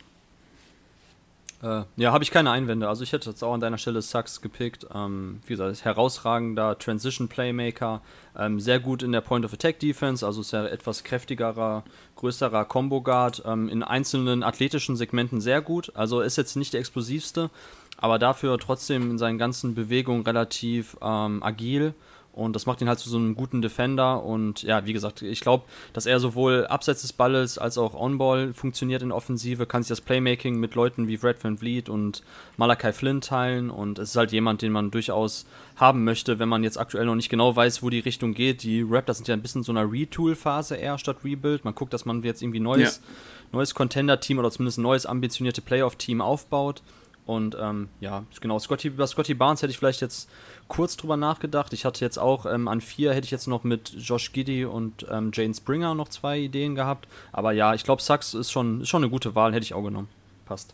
Äh, ja, habe ich keine Einwände. Also ich hätte jetzt auch an deiner Stelle Sachs gepickt. Ähm, wie gesagt, herausragender Transition Playmaker, ähm, sehr gut in der Point of Attack Defense, also ist ja etwas kräftigerer, größerer Combo Guard, ähm, in einzelnen athletischen Segmenten sehr gut. Also ist jetzt nicht der explosivste, aber dafür trotzdem in seinen ganzen Bewegungen relativ ähm, agil und das macht ihn halt zu so einem guten Defender. Und ja, wie gesagt, ich glaube, dass er sowohl abseits des Balles als auch On-Ball funktioniert in der Offensive, kann sich das Playmaking mit Leuten wie Fred Van Vliet und Malachi Flynn teilen. Und es ist halt jemand, den man durchaus haben möchte, wenn man jetzt aktuell noch nicht genau weiß, wo die Richtung geht. Die Raptors sind ja ein bisschen so einer Retool-Phase eher statt Rebuild. Man guckt, dass man jetzt irgendwie neues, ja. neues Contender-Team oder zumindest ein neues ambitionierte Playoff-Team aufbaut. Und ähm, ja, genau, Scotty, über Scotty Barnes hätte ich vielleicht jetzt kurz drüber nachgedacht. Ich hatte jetzt auch ähm, an vier hätte ich jetzt noch mit Josh Giddy und ähm, Jane Springer noch zwei Ideen gehabt. Aber ja, ich glaube, Sachs ist schon, ist schon eine gute Wahl, hätte ich auch genommen. Passt.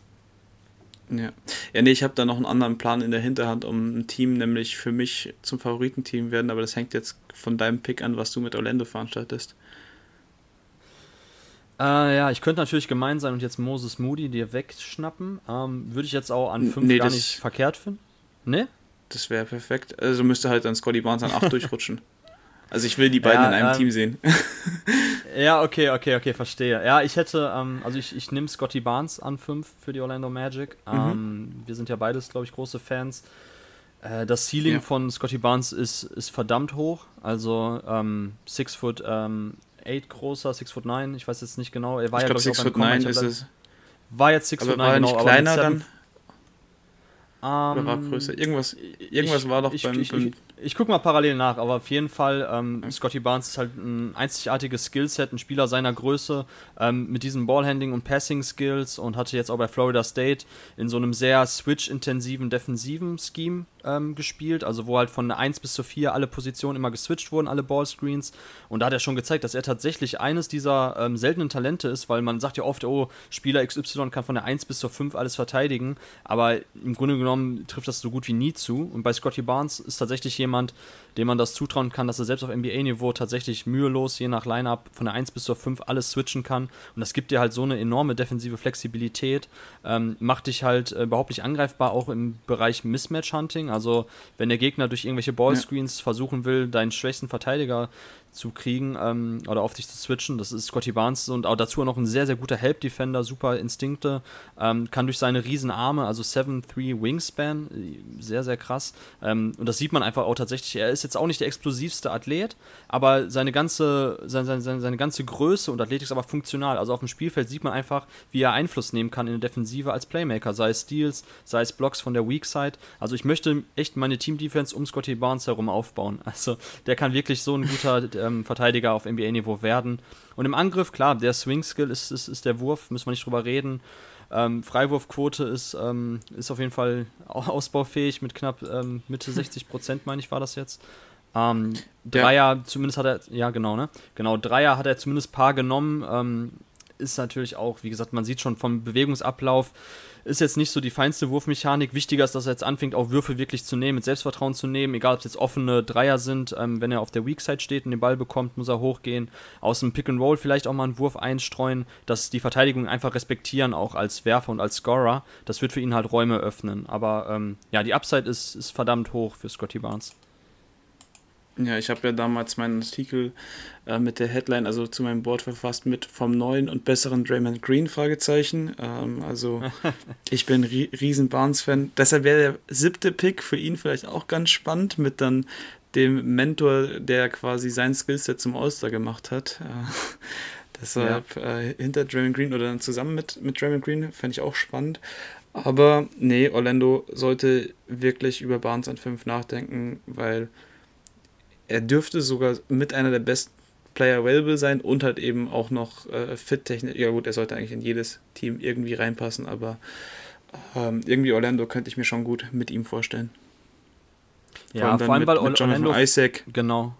Ja, ja nee, ich habe da noch einen anderen Plan in der Hinterhand, um ein Team nämlich für mich zum Favoritenteam werden, aber das hängt jetzt von deinem Pick an, was du mit Orlando veranstaltest. Äh, ja, ich könnte natürlich gemein sein und jetzt Moses Moody dir wegschnappen. Ähm, Würde ich jetzt auch an 5 nee, gar nicht verkehrt finden. Ne? Das wäre perfekt. Also müsste halt dann Scotty Barnes an 8 durchrutschen. Also ich will die beiden ja, in einem ähm, Team sehen. ja, okay, okay, okay, verstehe. Ja, ich hätte, ähm, also ich, ich nehme Scotty Barnes an 5 für die Orlando Magic. Mhm. Ähm, wir sind ja beides, glaube ich, große Fans. Äh, das Ceiling ja. von Scotty Barnes ist, ist verdammt hoch. Also 6 ähm, foot 8 ähm, großer, 6 foot 9, ich weiß jetzt nicht genau. Er war ich ja, glaube 6 foot 9 ist es. War jetzt 6 foot 9, genau. Nicht kleiner dann? Oder war ähm, größer? Irgendwas, irgendwas ich, war doch ich, beim. Ich, ich, ich gucke mal parallel nach, aber auf jeden Fall, ähm, Scotty Barnes ist halt ein einzigartiges Skillset, ein Spieler seiner Größe ähm, mit diesen Ballhandling und Passing Skills und hatte jetzt auch bei Florida State in so einem sehr switch-intensiven defensiven Scheme ähm, gespielt, also wo halt von 1 bis zu 4 alle Positionen immer geswitcht wurden, alle Ballscreens. Und da hat er schon gezeigt, dass er tatsächlich eines dieser ähm, seltenen Talente ist, weil man sagt ja oft, oh, Spieler XY kann von der 1 bis zur 5 alles verteidigen, aber im Grunde genommen trifft das so gut wie nie zu. Und bei Scotty Barnes ist tatsächlich jemand, dem man das zutrauen kann, dass er selbst auf NBA-Niveau tatsächlich mühelos, je nach Lineup, von der 1 bis zur 5 alles switchen kann. Und das gibt dir halt so eine enorme defensive Flexibilität, ähm, macht dich halt äh, überhaupt nicht angreifbar, auch im Bereich Mismatch-Hunting. Also, wenn der Gegner durch irgendwelche Ballscreens ja. versuchen will, deinen schwächsten Verteidiger zu kriegen ähm, oder auf dich zu switchen. Das ist Scotty Barnes und auch dazu noch ein sehr, sehr guter Help-Defender, super Instinkte, ähm, kann durch seine riesen Arme, also 7-3 Wingspan, sehr, sehr krass. Ähm, und das sieht man einfach auch tatsächlich. Er ist jetzt auch nicht der explosivste Athlet, aber seine ganze, seine, seine, seine ganze Größe und Athletik ist aber funktional. Also auf dem Spielfeld sieht man einfach, wie er Einfluss nehmen kann in der Defensive als Playmaker, sei es Steals, sei es Blocks von der Weak Side. Also ich möchte echt meine Team-Defense um Scotty Barnes herum aufbauen. Also der kann wirklich so ein guter ähm, Verteidiger auf NBA-Niveau werden. Und im Angriff, klar, der Swing-Skill ist, ist, ist der Wurf, müssen wir nicht drüber reden. Ähm, Freiwurfquote ist, ähm, ist auf jeden Fall ausbaufähig mit knapp ähm, Mitte 60 Prozent, meine ich, war das jetzt. Ähm, Dreier, ja. zumindest hat er, ja genau, ne? Genau, Dreier hat er zumindest paar genommen. Ähm, ist natürlich auch, wie gesagt, man sieht schon vom Bewegungsablauf, ist jetzt nicht so die feinste Wurfmechanik. Wichtiger ist, dass er jetzt anfängt, auch Würfe wirklich zu nehmen, mit Selbstvertrauen zu nehmen, egal ob es jetzt offene Dreier sind. Ähm, wenn er auf der Weak Side steht und den Ball bekommt, muss er hochgehen. Aus dem Pick and Roll vielleicht auch mal einen Wurf einstreuen, dass die Verteidigung einfach respektieren, auch als Werfer und als Scorer. Das wird für ihn halt Räume öffnen. Aber ähm, ja, die Upside ist, ist verdammt hoch für Scotty Barnes. Ja, ich habe ja damals meinen Artikel äh, mit der Headline, also zu meinem Board verfasst mit vom neuen und besseren Draymond Green Fragezeichen. Ähm, also ich bin ri riesen Barnes-Fan. Deshalb wäre der siebte Pick für ihn vielleicht auch ganz spannend mit dann dem Mentor, der quasi sein Skillset zum All-Star gemacht hat. Äh, deshalb ja. äh, hinter Draymond Green oder dann zusammen mit, mit Draymond Green fände ich auch spannend. Aber nee, Orlando sollte wirklich über Barnes an 5 nachdenken, weil er dürfte sogar mit einer der besten Player available sein und hat eben auch noch äh, fit-technisch. Ja, gut, er sollte eigentlich in jedes Team irgendwie reinpassen, aber ähm, irgendwie Orlando könnte ich mir schon gut mit ihm vorstellen. Ja, vor allem, weil mit Orlando. Isaac. Genau.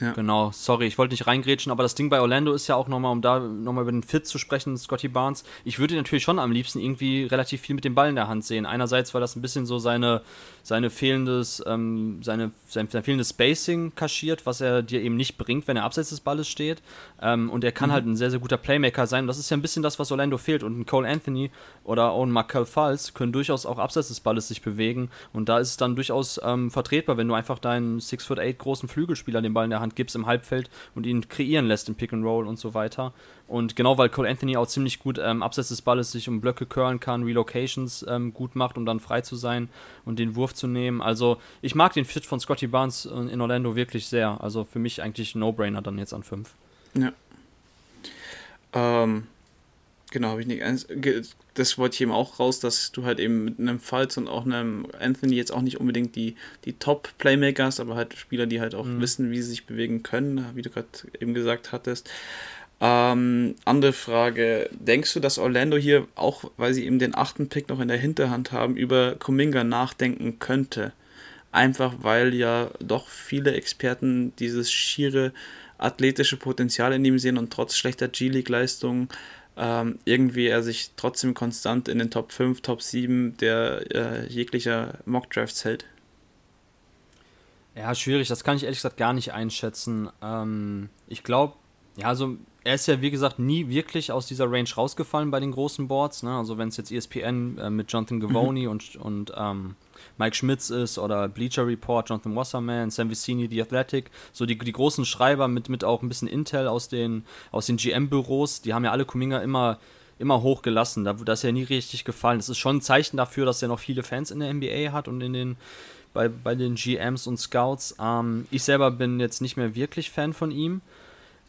Ja. Genau, sorry, ich wollte nicht reingrätschen, aber das Ding bei Orlando ist ja auch nochmal, um da nochmal über den Fit zu sprechen, Scotty Barnes. Ich würde natürlich schon am liebsten irgendwie relativ viel mit dem Ball in der Hand sehen. Einerseits, weil das ein bisschen so seine, seine fehlendes, ähm, seine, sein, sein, fehlendes Spacing kaschiert, was er dir eben nicht bringt, wenn er abseits des Balles steht. Ähm, und er kann mhm. halt ein sehr, sehr guter Playmaker sein. Und das ist ja ein bisschen das, was Orlando fehlt. Und ein Cole Anthony oder auch ein Markel Falls können durchaus auch abseits des Balles sich bewegen. Und da ist es dann durchaus ähm, vertretbar, wenn du einfach deinen 6'8 großen Flügelspieler den Ball in der Hand Hand gibst im Halbfeld und ihn kreieren lässt im Pick and Roll und so weiter. Und genau weil Cole Anthony auch ziemlich gut ähm, abseits des Balles sich um Blöcke curlen kann, Relocations ähm, gut macht, um dann frei zu sein und den Wurf zu nehmen. Also ich mag den Fit von Scotty Barnes in Orlando wirklich sehr. Also für mich eigentlich No-Brainer dann jetzt an 5. Ja. Ähm, Genau, habe ich nicht. Das wollte ich eben auch raus, dass du halt eben mit einem Falz und auch einem Anthony jetzt auch nicht unbedingt die, die Top-Playmaker hast, aber halt Spieler, die halt auch mhm. wissen, wie sie sich bewegen können, wie du gerade eben gesagt hattest. Ähm, andere Frage: Denkst du, dass Orlando hier, auch weil sie eben den achten Pick noch in der Hinterhand haben, über Kuminga nachdenken könnte? Einfach weil ja doch viele Experten dieses schiere athletische Potenzial in ihm sehen und trotz schlechter G-League-Leistungen ähm, irgendwie er sich trotzdem konstant in den Top 5, Top 7 der äh, jeglicher Mock-Drafts hält. Ja, schwierig, das kann ich ehrlich gesagt gar nicht einschätzen. Ähm, ich glaube, ja, also er ist ja wie gesagt nie wirklich aus dieser Range rausgefallen bei den großen Boards. Ne? Also wenn es jetzt ESPN äh, mit Jonathan Gavoni mhm. und, und ähm, Mike Schmitz ist oder Bleacher Report, Jonathan Wasserman, Sam Vicini, The Athletic, so die, die großen Schreiber mit, mit auch ein bisschen Intel aus den, aus den GM-Büros, die haben ja alle Kuminga immer, immer hochgelassen. Da, da ist ja nie richtig gefallen. Das ist schon ein Zeichen dafür, dass er noch viele Fans in der NBA hat und in den bei, bei den GMs und Scouts. Ähm, ich selber bin jetzt nicht mehr wirklich Fan von ihm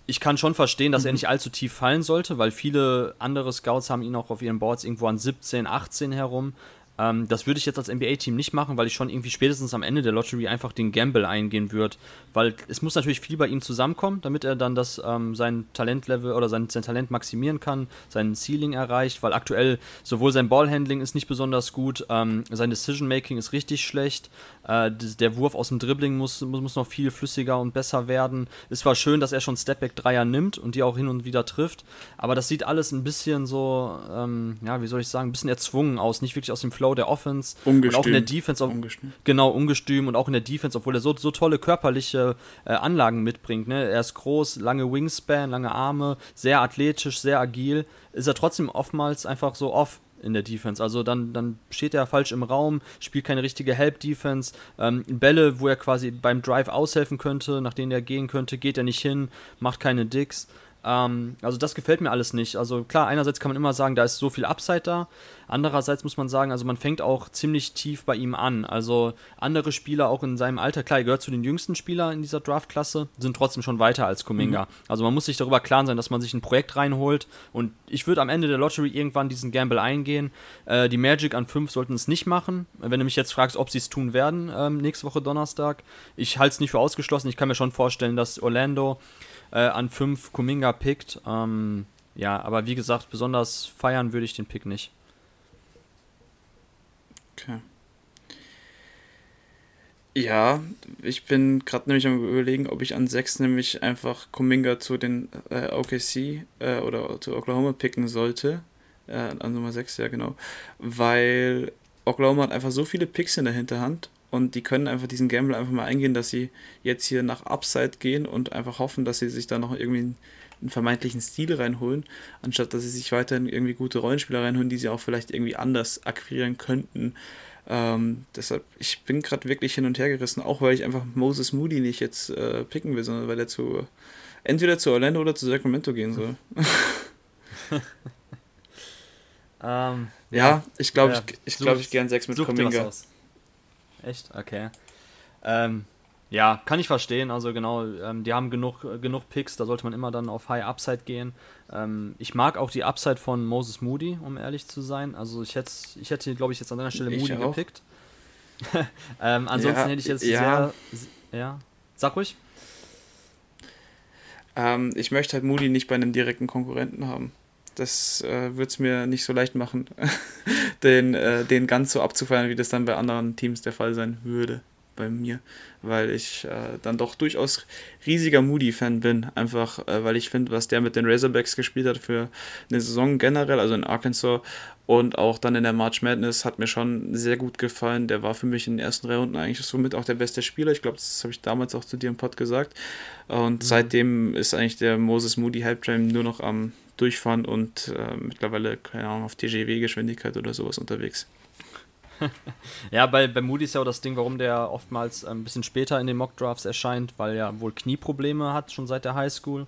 ich kann schon verstehen, dass er mhm. nicht allzu tief fallen sollte, weil viele andere Scouts haben ihn auch auf ihren Boards irgendwo an 17, 18 herum. Ähm, das würde ich jetzt als NBA-Team nicht machen, weil ich schon irgendwie spätestens am Ende der Lottery einfach den Gamble eingehen würde. Weil es muss natürlich viel bei ihm zusammenkommen, damit er dann das, ähm, sein Talentlevel oder sein, sein Talent maximieren kann, sein Ceiling erreicht, weil aktuell sowohl sein Ballhandling ist nicht besonders gut, ähm, sein Decision-Making ist richtig schlecht, äh, der Wurf aus dem Dribbling muss, muss, muss noch viel flüssiger und besser werden. Es war schön, dass er schon Stepback-Dreier nimmt und die auch hin und wieder trifft, aber das sieht alles ein bisschen so, ähm, ja, wie soll ich sagen, ein bisschen erzwungen aus, nicht wirklich aus dem Flow der Offense. Ungestüm. Und auch in der Defense. Auch, ungestüm. Genau, ungestüm und auch in der Defense, obwohl er so, so tolle körperliche äh, Anlagen mitbringt. Ne? Er ist groß, lange Wingspan, lange Arme, sehr athletisch, sehr agil. Ist er trotzdem oftmals einfach so off in der Defense. Also dann, dann steht er falsch im Raum, spielt keine richtige Help-Defense. Ähm, Bälle, wo er quasi beim Drive aushelfen könnte, nach denen er gehen könnte, geht er nicht hin, macht keine Dicks. Ähm, also das gefällt mir alles nicht. Also klar, einerseits kann man immer sagen, da ist so viel Upside da. Andererseits muss man sagen, also man fängt auch ziemlich tief bei ihm an. Also andere Spieler auch in seinem Alter, klar, er gehört zu den jüngsten Spielern in dieser Draftklasse, sind trotzdem schon weiter als Kuminga. Mhm. Also man muss sich darüber klar sein, dass man sich ein Projekt reinholt. Und ich würde am Ende der Lottery irgendwann diesen Gamble eingehen. Äh, die Magic an 5 sollten es nicht machen. Wenn du mich jetzt fragst, ob sie es tun werden, ähm, nächste Woche Donnerstag, ich halte es nicht für ausgeschlossen. Ich kann mir schon vorstellen, dass Orlando äh, an 5 Kuminga pickt. Ähm, ja, aber wie gesagt, besonders feiern würde ich den Pick nicht. Okay. Ja, ich bin gerade nämlich am überlegen, ob ich an 6 nämlich einfach Kuminga zu den äh, OKC äh, oder zu Oklahoma picken sollte. Äh, an Nummer 6, ja genau. Weil Oklahoma hat einfach so viele Picks in der Hinterhand und die können einfach diesen Gamble einfach mal eingehen, dass sie jetzt hier nach Upside gehen und einfach hoffen, dass sie sich da noch irgendwie einen, einen vermeintlichen Stil reinholen, anstatt dass sie sich weiterhin irgendwie gute Rollenspieler reinholen, die sie auch vielleicht irgendwie anders akquirieren könnten. Ähm, deshalb, ich bin gerade wirklich hin und her gerissen, auch weil ich einfach Moses Moody nicht jetzt äh, picken will, sondern weil er zu entweder zu Orlando oder zu Sacramento gehen soll. ähm, ja, ich glaube, ja, ich, ich, glaub, ich gern 6 mit Kuminga. Echt? Okay. Ähm, ja, kann ich verstehen. Also genau, ähm, die haben genug, genug Picks, da sollte man immer dann auf High Upside gehen. Ähm, ich mag auch die Upside von Moses Moody, um ehrlich zu sein. Also ich hätte, ich hätte glaube ich, jetzt an deiner Stelle ich Moody auch. gepickt. ähm, ansonsten ja, hätte ich jetzt ja. sehr. Ja. Sag ruhig. Ähm, ich möchte halt Moody nicht bei einem direkten Konkurrenten haben das äh, wird es mir nicht so leicht machen, den, äh, den ganz so abzufeiern, wie das dann bei anderen Teams der Fall sein würde bei mir, weil ich äh, dann doch durchaus riesiger Moody-Fan bin, einfach äh, weil ich finde, was der mit den Razorbacks gespielt hat für eine Saison generell, also in Arkansas und auch dann in der March Madness hat mir schon sehr gut gefallen. Der war für mich in den ersten drei Runden eigentlich somit auch der beste Spieler. Ich glaube, das habe ich damals auch zu dir im Pod gesagt. Und mhm. seitdem ist eigentlich der Moses Moody Hype Train nur noch am durchfahren und äh, mittlerweile, keine Ahnung, auf TGW-Geschwindigkeit oder sowas unterwegs. ja, bei, bei Moody ist ja auch das Ding, warum der oftmals ein bisschen später in den Mock-Drafts erscheint, weil er wohl Knieprobleme hat, schon seit der Highschool.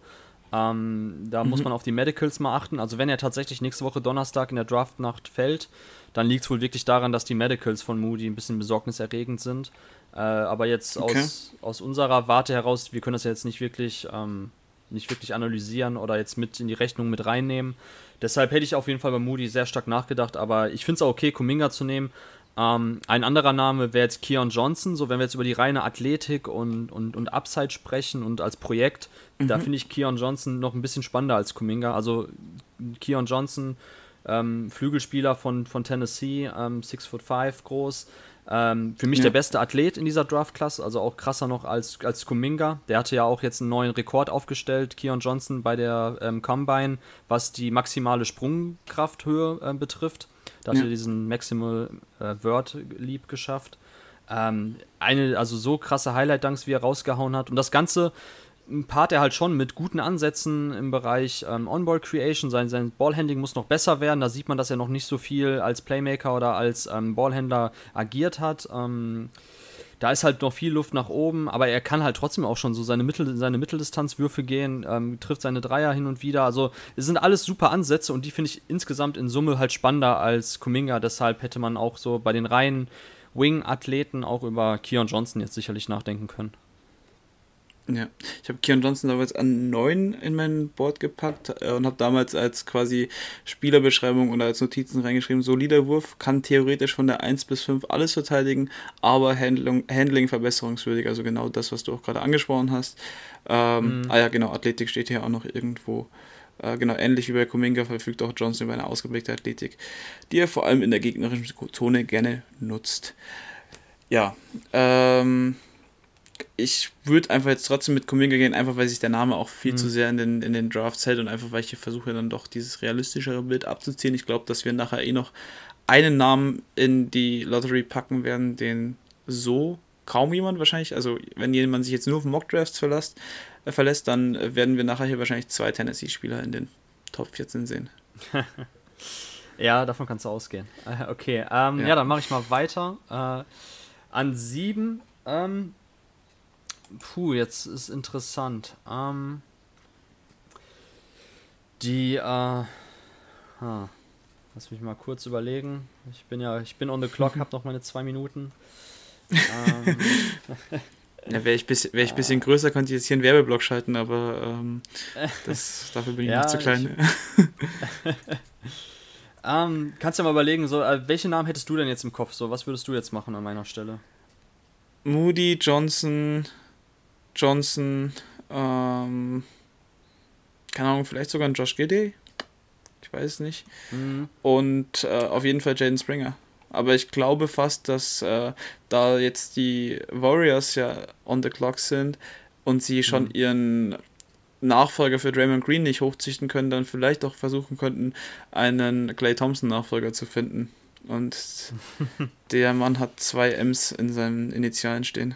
Ähm, da mhm. muss man auf die Medicals mal achten. Also wenn er tatsächlich nächste Woche Donnerstag in der Draftnacht fällt, dann liegt es wohl wirklich daran, dass die Medicals von Moody ein bisschen besorgniserregend sind. Äh, aber jetzt okay. aus, aus unserer Warte heraus, wir können das ja jetzt nicht wirklich ähm, nicht wirklich analysieren oder jetzt mit in die Rechnung mit reinnehmen. Deshalb hätte ich auf jeden Fall bei Moody sehr stark nachgedacht, aber ich finde es auch okay, Kuminga zu nehmen. Ähm, ein anderer Name wäre jetzt Keon Johnson, so wenn wir jetzt über die reine Athletik und, und, und Upside sprechen und als Projekt, mhm. da finde ich Keon Johnson noch ein bisschen spannender als Kuminga. Also Keon Johnson, ähm, Flügelspieler von, von Tennessee, ähm, 6 foot 5 groß, ähm, für mich ja. der beste Athlet in dieser Draft-Klasse, also auch krasser noch als, als Kuminga. Der hatte ja auch jetzt einen neuen Rekord aufgestellt, Keon Johnson bei der ähm, Combine, was die maximale Sprungkrafthöhe äh, betrifft. Da ja. hat er diesen Maximal äh, Word Leap geschafft. Ähm, eine, also so krasse Highlight-Dunks, wie er rausgehauen hat. Und das Ganze Part er halt schon mit guten Ansätzen im Bereich ähm, On-Ball Creation. Sein, sein Ballhandling muss noch besser werden. Da sieht man, dass er noch nicht so viel als Playmaker oder als ähm, Ballhändler agiert hat. Ähm, da ist halt noch viel Luft nach oben, aber er kann halt trotzdem auch schon so seine, Mittel, seine Mitteldistanzwürfe gehen, ähm, trifft seine Dreier hin und wieder. Also es sind alles super Ansätze und die finde ich insgesamt in Summe halt spannender als Kuminga. Deshalb hätte man auch so bei den reinen Wing-Athleten auch über Keon Johnson jetzt sicherlich nachdenken können. Ja, ich habe Keon Johnson damals an 9 in mein Board gepackt äh, und habe damals als quasi Spielerbeschreibung oder als Notizen reingeschrieben, solider Wurf, kann theoretisch von der 1 bis 5 alles verteidigen, aber Handling, Handling verbesserungswürdig, also genau das, was du auch gerade angesprochen hast. Ähm, mhm. Ah ja, genau, Athletik steht hier auch noch irgendwo. Äh, genau, ähnlich wie bei Kuminga verfügt auch Johnson über eine ausgeprägte Athletik, die er vor allem in der gegnerischen Zone gerne nutzt. Ja, ähm, ich würde einfach jetzt trotzdem mit Kuminga gehen, einfach weil sich der Name auch viel mhm. zu sehr in den, in den Drafts hält und einfach weil ich versuche dann doch dieses realistischere Bild abzuziehen. Ich glaube, dass wir nachher eh noch einen Namen in die Lottery packen werden, den so kaum jemand wahrscheinlich, also wenn jemand sich jetzt nur auf Mock Drafts verlässt, äh, verlässt, dann werden wir nachher hier wahrscheinlich zwei Tennessee-Spieler in den Top 14 sehen. ja, davon kannst du ausgehen. Äh, okay, ähm, ja. ja. dann mache ich mal weiter. Äh, an sieben, ähm, puh, jetzt ist interessant. Ähm, die, äh, ah, lass mich mal kurz überlegen. Ich bin ja, ich bin on the clock, habe noch meine zwei Minuten. ähm, ja, wäre ich, bisschen, wär ich ein bisschen größer, könnte ich jetzt hier einen Werbeblock schalten, aber ähm, das, dafür bin ich ja, noch zu klein. ähm, kannst du mal überlegen, so, äh, welche Namen hättest du denn jetzt im Kopf? So, was würdest du jetzt machen an meiner Stelle? Moody, Johnson, Johnson, ähm, keine Ahnung, vielleicht sogar ein Josh Giddy. Ich weiß nicht. Mhm. Und äh, auf jeden Fall Jaden Springer. Aber ich glaube fast, dass äh, da jetzt die Warriors ja on the clock sind und sie schon mhm. ihren Nachfolger für Draymond Green nicht hochzichten können, dann vielleicht auch versuchen könnten, einen Clay Thompson Nachfolger zu finden. Und der Mann hat zwei M's in seinen Initialen stehen.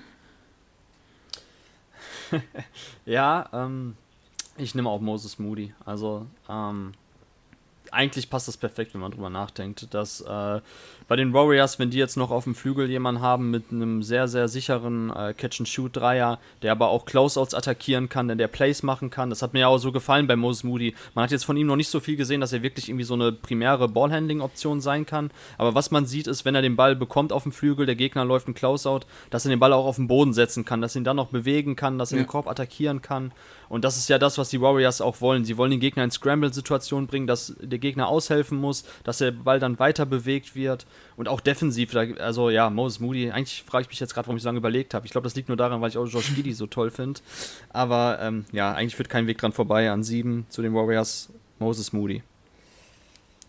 ja, ähm, ich nehme auch Moses Moody. Also, ähm, eigentlich passt das perfekt, wenn man drüber nachdenkt, dass äh, bei den Warriors, wenn die jetzt noch auf dem Flügel jemanden haben mit einem sehr, sehr sicheren äh, Catch-and-Shoot-Dreier, der aber auch Closeouts attackieren kann, der, der Plays machen kann, das hat mir ja auch so gefallen bei Moses Moody. Man hat jetzt von ihm noch nicht so viel gesehen, dass er wirklich irgendwie so eine primäre Ballhandling-Option sein kann, aber was man sieht ist, wenn er den Ball bekommt auf dem Flügel, der Gegner läuft ein Closeout, dass er den Ball auch auf den Boden setzen kann, dass er ihn dann noch bewegen kann, dass er ja. den Korb attackieren kann und das ist ja das, was die Warriors auch wollen. Sie wollen den Gegner in Scramble-Situationen bringen, dass der Gegner aushelfen muss, dass der Ball dann weiter bewegt wird. Und auch defensiv, also ja, Moses Moody, eigentlich frage ich mich jetzt gerade, warum ich so lange überlegt habe. Ich glaube, das liegt nur daran, weil ich auch Josh Giddy so toll finde. Aber ähm, ja, eigentlich führt kein Weg dran vorbei an sieben zu den Warriors. Moses Moody.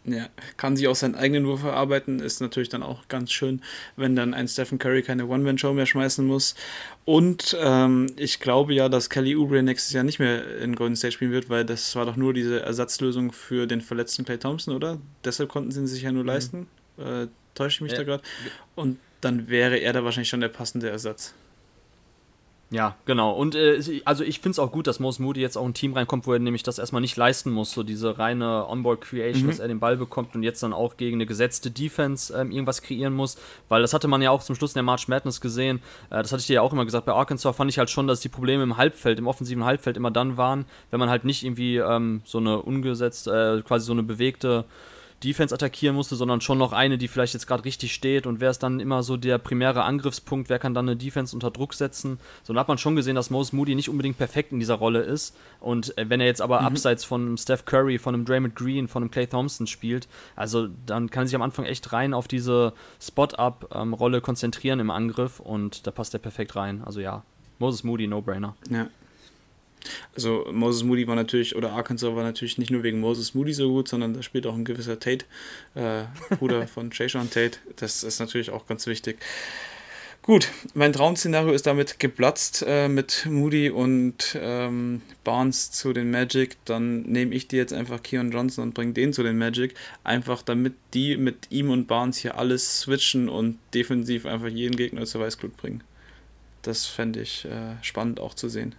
Ja, kann sich auch seinen eigenen Wurf erarbeiten, ist natürlich dann auch ganz schön, wenn dann ein Stephen Curry keine One-Man-Show mehr schmeißen muss. Und ähm, ich glaube ja, dass Kelly Oubre nächstes Jahr nicht mehr in Golden State spielen wird, weil das war doch nur diese Ersatzlösung für den verletzten Clay Thompson, oder? Deshalb konnten sie ihn sich ja nur mhm. leisten. Äh, täusche ich mich ja. da gerade? Und dann wäre er da wahrscheinlich schon der passende Ersatz. Ja, genau. Und äh, also ich finde es auch gut, dass Mose Moody jetzt auch ein Team reinkommt, wo er nämlich das erstmal nicht leisten muss, so diese reine Onboard-Creation, mhm. dass er den Ball bekommt und jetzt dann auch gegen eine gesetzte Defense ähm, irgendwas kreieren muss. Weil das hatte man ja auch zum Schluss in der March Madness gesehen. Äh, das hatte ich dir ja auch immer gesagt. Bei Arkansas fand ich halt schon, dass die Probleme im Halbfeld, im offensiven Halbfeld immer dann waren, wenn man halt nicht irgendwie ähm, so eine ungesetzte, äh, quasi so eine bewegte Defense attackieren musste, sondern schon noch eine, die vielleicht jetzt gerade richtig steht und wer ist dann immer so der primäre Angriffspunkt, wer kann dann eine Defense unter Druck setzen. So, dann hat man schon gesehen, dass Moses Moody nicht unbedingt perfekt in dieser Rolle ist und äh, wenn er jetzt aber mhm. abseits von einem Steph Curry, von einem Draymond Green, von einem Clay Thompson spielt, also dann kann er sich am Anfang echt rein auf diese Spot-Up-Rolle konzentrieren im Angriff und da passt er perfekt rein. Also ja, Moses Moody, No-Brainer. Ja. Also Moses Moody war natürlich, oder Arkansas war natürlich nicht nur wegen Moses Moody so gut, sondern da spielt auch ein gewisser Tate, äh, Bruder von Jason Tate. Das ist natürlich auch ganz wichtig. Gut, mein Traum-Szenario ist damit geplatzt äh, mit Moody und ähm, Barnes zu den Magic. Dann nehme ich dir jetzt einfach Keon Johnson und bringe den zu den Magic. Einfach damit die mit ihm und Barnes hier alles switchen und defensiv einfach jeden Gegner zur Weißglut bringen. Das fände ich äh, spannend auch zu sehen.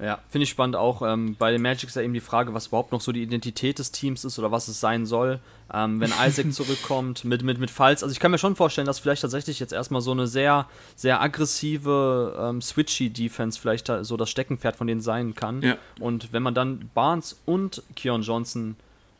Ja, finde ich spannend auch. Ähm, bei den Magic ist ja eben die Frage, was überhaupt noch so die Identität des Teams ist oder was es sein soll. Ähm, wenn Isaac zurückkommt mit, mit, mit Falls. Also ich kann mir schon vorstellen, dass vielleicht tatsächlich jetzt erstmal so eine sehr, sehr aggressive ähm, Switchy-Defense vielleicht so das Steckenpferd von denen sein kann. Ja. Und wenn man dann Barnes und Keon Johnson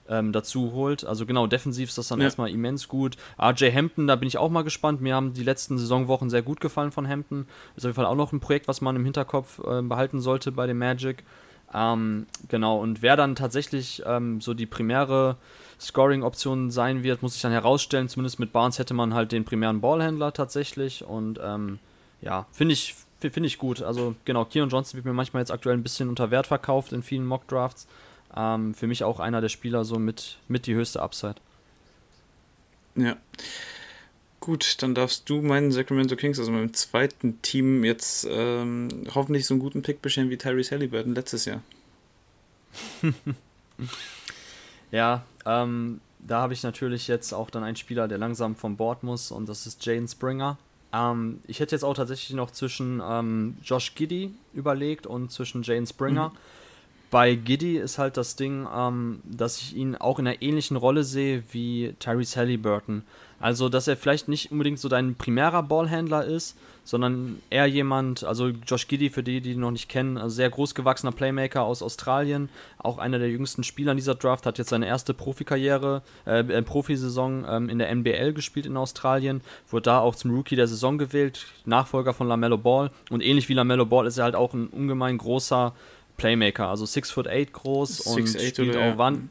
ähm, dazu holt. Also genau, defensiv ist das dann ja. erstmal immens gut. RJ Hampton, da bin ich auch mal gespannt. Mir haben die letzten Saisonwochen sehr gut gefallen von Hampton. Ist auf jeden Fall auch noch ein Projekt, was man im Hinterkopf äh, behalten sollte bei dem Magic. Ähm, genau, und wer dann tatsächlich ähm, so die primäre Scoring-Option sein wird, muss ich dann herausstellen. Zumindest mit Barnes hätte man halt den primären Ballhändler tatsächlich. Und ähm, ja, finde ich, finde ich gut. Also genau, Keon Johnson wird mir manchmal jetzt aktuell ein bisschen unter Wert verkauft in vielen Mock-Drafts. Ähm, für mich auch einer der Spieler so mit, mit die höchste Upside. Ja. Gut, dann darfst du meinen Sacramento Kings, also meinem zweiten Team, jetzt ähm, hoffentlich so einen guten Pick bescheren wie Tyrese Halliburton letztes Jahr. ja, ähm, da habe ich natürlich jetzt auch dann einen Spieler, der langsam vom Board muss und das ist Jane Springer. Ähm, ich hätte jetzt auch tatsächlich noch zwischen ähm, Josh Giddy überlegt und zwischen Jane Springer. Mhm. Bei Giddy ist halt das Ding, ähm, dass ich ihn auch in einer ähnlichen Rolle sehe wie Tyrese Halliburton. Also, dass er vielleicht nicht unbedingt so dein primärer Ballhändler ist, sondern eher jemand, also Josh Giddy, für die, die ihn noch nicht kennen, also sehr großgewachsener Playmaker aus Australien, auch einer der jüngsten Spieler in dieser Draft, hat jetzt seine erste Profikarriere, äh, äh, Profisaison ähm, in der NBL gespielt in Australien, wurde da auch zum Rookie der Saison gewählt, Nachfolger von LaMelo Ball und ähnlich wie LaMelo Ball ist er halt auch ein ungemein großer Playmaker, also 6 foot 8 groß Six und eight spielt oder auch wann.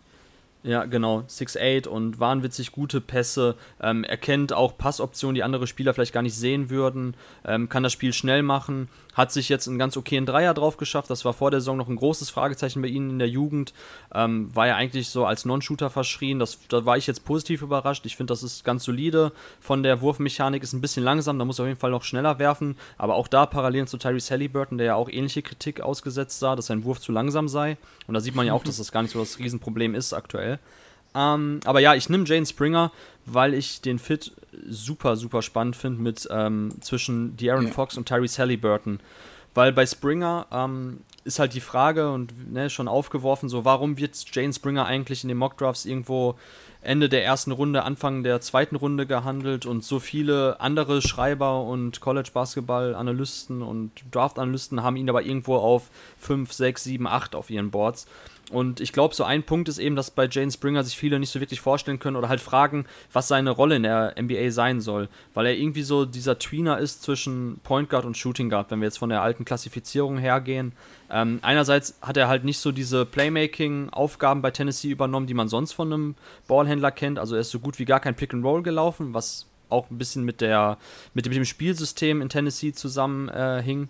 Ja, genau. 6'8 und wahnwitzig gute Pässe. Ähm, erkennt auch Passoptionen, die andere Spieler vielleicht gar nicht sehen würden. Ähm, kann das Spiel schnell machen. Hat sich jetzt einen ganz okayen Dreier drauf geschafft. Das war vor der Saison noch ein großes Fragezeichen bei ihnen in der Jugend. Ähm, war ja eigentlich so als Non-Shooter verschrien. Das, da war ich jetzt positiv überrascht. Ich finde, das ist ganz solide. Von der Wurfmechanik ist ein bisschen langsam. Da muss er auf jeden Fall noch schneller werfen. Aber auch da parallel zu Tyrese Halliburton, der ja auch ähnliche Kritik ausgesetzt sah, dass sein Wurf zu langsam sei. Und da sieht man ja auch, dass das gar nicht so das Riesenproblem ist aktuell. Ähm, aber ja, ich nehme Jane Springer, weil ich den Fit super, super spannend finde mit ähm, zwischen De'Aaron ja. Fox und Tyrese Halliburton. Weil bei Springer ähm, ist halt die Frage und ne, schon aufgeworfen, so warum wird Jane Springer eigentlich in den Mockdrafts irgendwo Ende der ersten Runde, Anfang der zweiten Runde gehandelt und so viele andere Schreiber und College-Basketball-Analysten und Draft-Analysten haben ihn aber irgendwo auf 5, 6, 7, 8 auf ihren Boards. Und ich glaube, so ein Punkt ist eben, dass bei Jane Springer sich viele nicht so wirklich vorstellen können oder halt fragen, was seine Rolle in der NBA sein soll. Weil er irgendwie so dieser Tweener ist zwischen Point Guard und Shooting Guard, wenn wir jetzt von der alten Klassifizierung hergehen. Ähm, einerseits hat er halt nicht so diese Playmaking-Aufgaben bei Tennessee übernommen, die man sonst von einem Ballhändler kennt. Also er ist so gut wie gar kein Pick and Roll gelaufen, was auch ein bisschen mit, der, mit dem Spielsystem in Tennessee zusammenhing. Äh,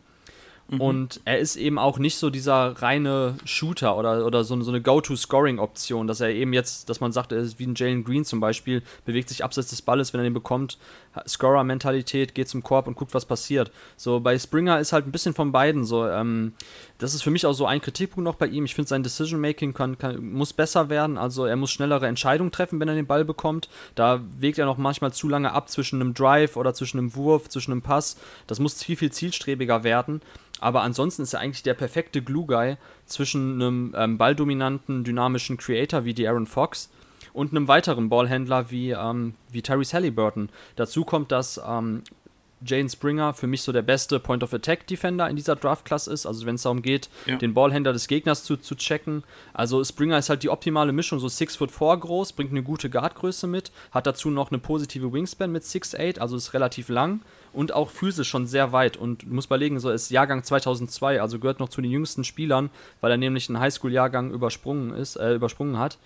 Mhm. Und er ist eben auch nicht so dieser reine Shooter oder, oder so, so eine Go-To-Scoring-Option, dass er eben jetzt, dass man sagt, er ist wie ein Jalen Green zum Beispiel, bewegt sich abseits des Balles, wenn er den bekommt, Scorer-Mentalität, geht zum Korb und guckt, was passiert. So, bei Springer ist halt ein bisschen von beiden so. Ähm, das ist für mich auch so ein Kritikpunkt noch bei ihm. Ich finde, sein Decision-Making kann, kann, muss besser werden. Also, er muss schnellere Entscheidungen treffen, wenn er den Ball bekommt. Da wägt er noch manchmal zu lange ab zwischen einem Drive oder zwischen einem Wurf, zwischen einem Pass. Das muss viel, viel zielstrebiger werden. Aber ansonsten ist er eigentlich der perfekte Glue-Guy zwischen einem ähm, balldominanten, dynamischen Creator wie die Aaron Fox und einem weiteren Ballhändler wie, ähm, wie Tyrese Halliburton. Dazu kommt, dass ähm, Jane Springer für mich so der beste Point-of-Attack-Defender in dieser Draft-Class ist. Also wenn es darum geht, ja. den Ballhändler des Gegners zu, zu checken. Also Springer ist halt die optimale Mischung, so 6 foot 4 groß, bringt eine gute Guardgröße mit, hat dazu noch eine positive Wingspan mit 6'8, also ist relativ lang und auch physisch schon sehr weit. Und du musst überlegen, so ist Jahrgang 2002, also gehört noch zu den jüngsten Spielern, weil er nämlich einen Highschool-Jahrgang übersprungen ist, äh, übersprungen hat.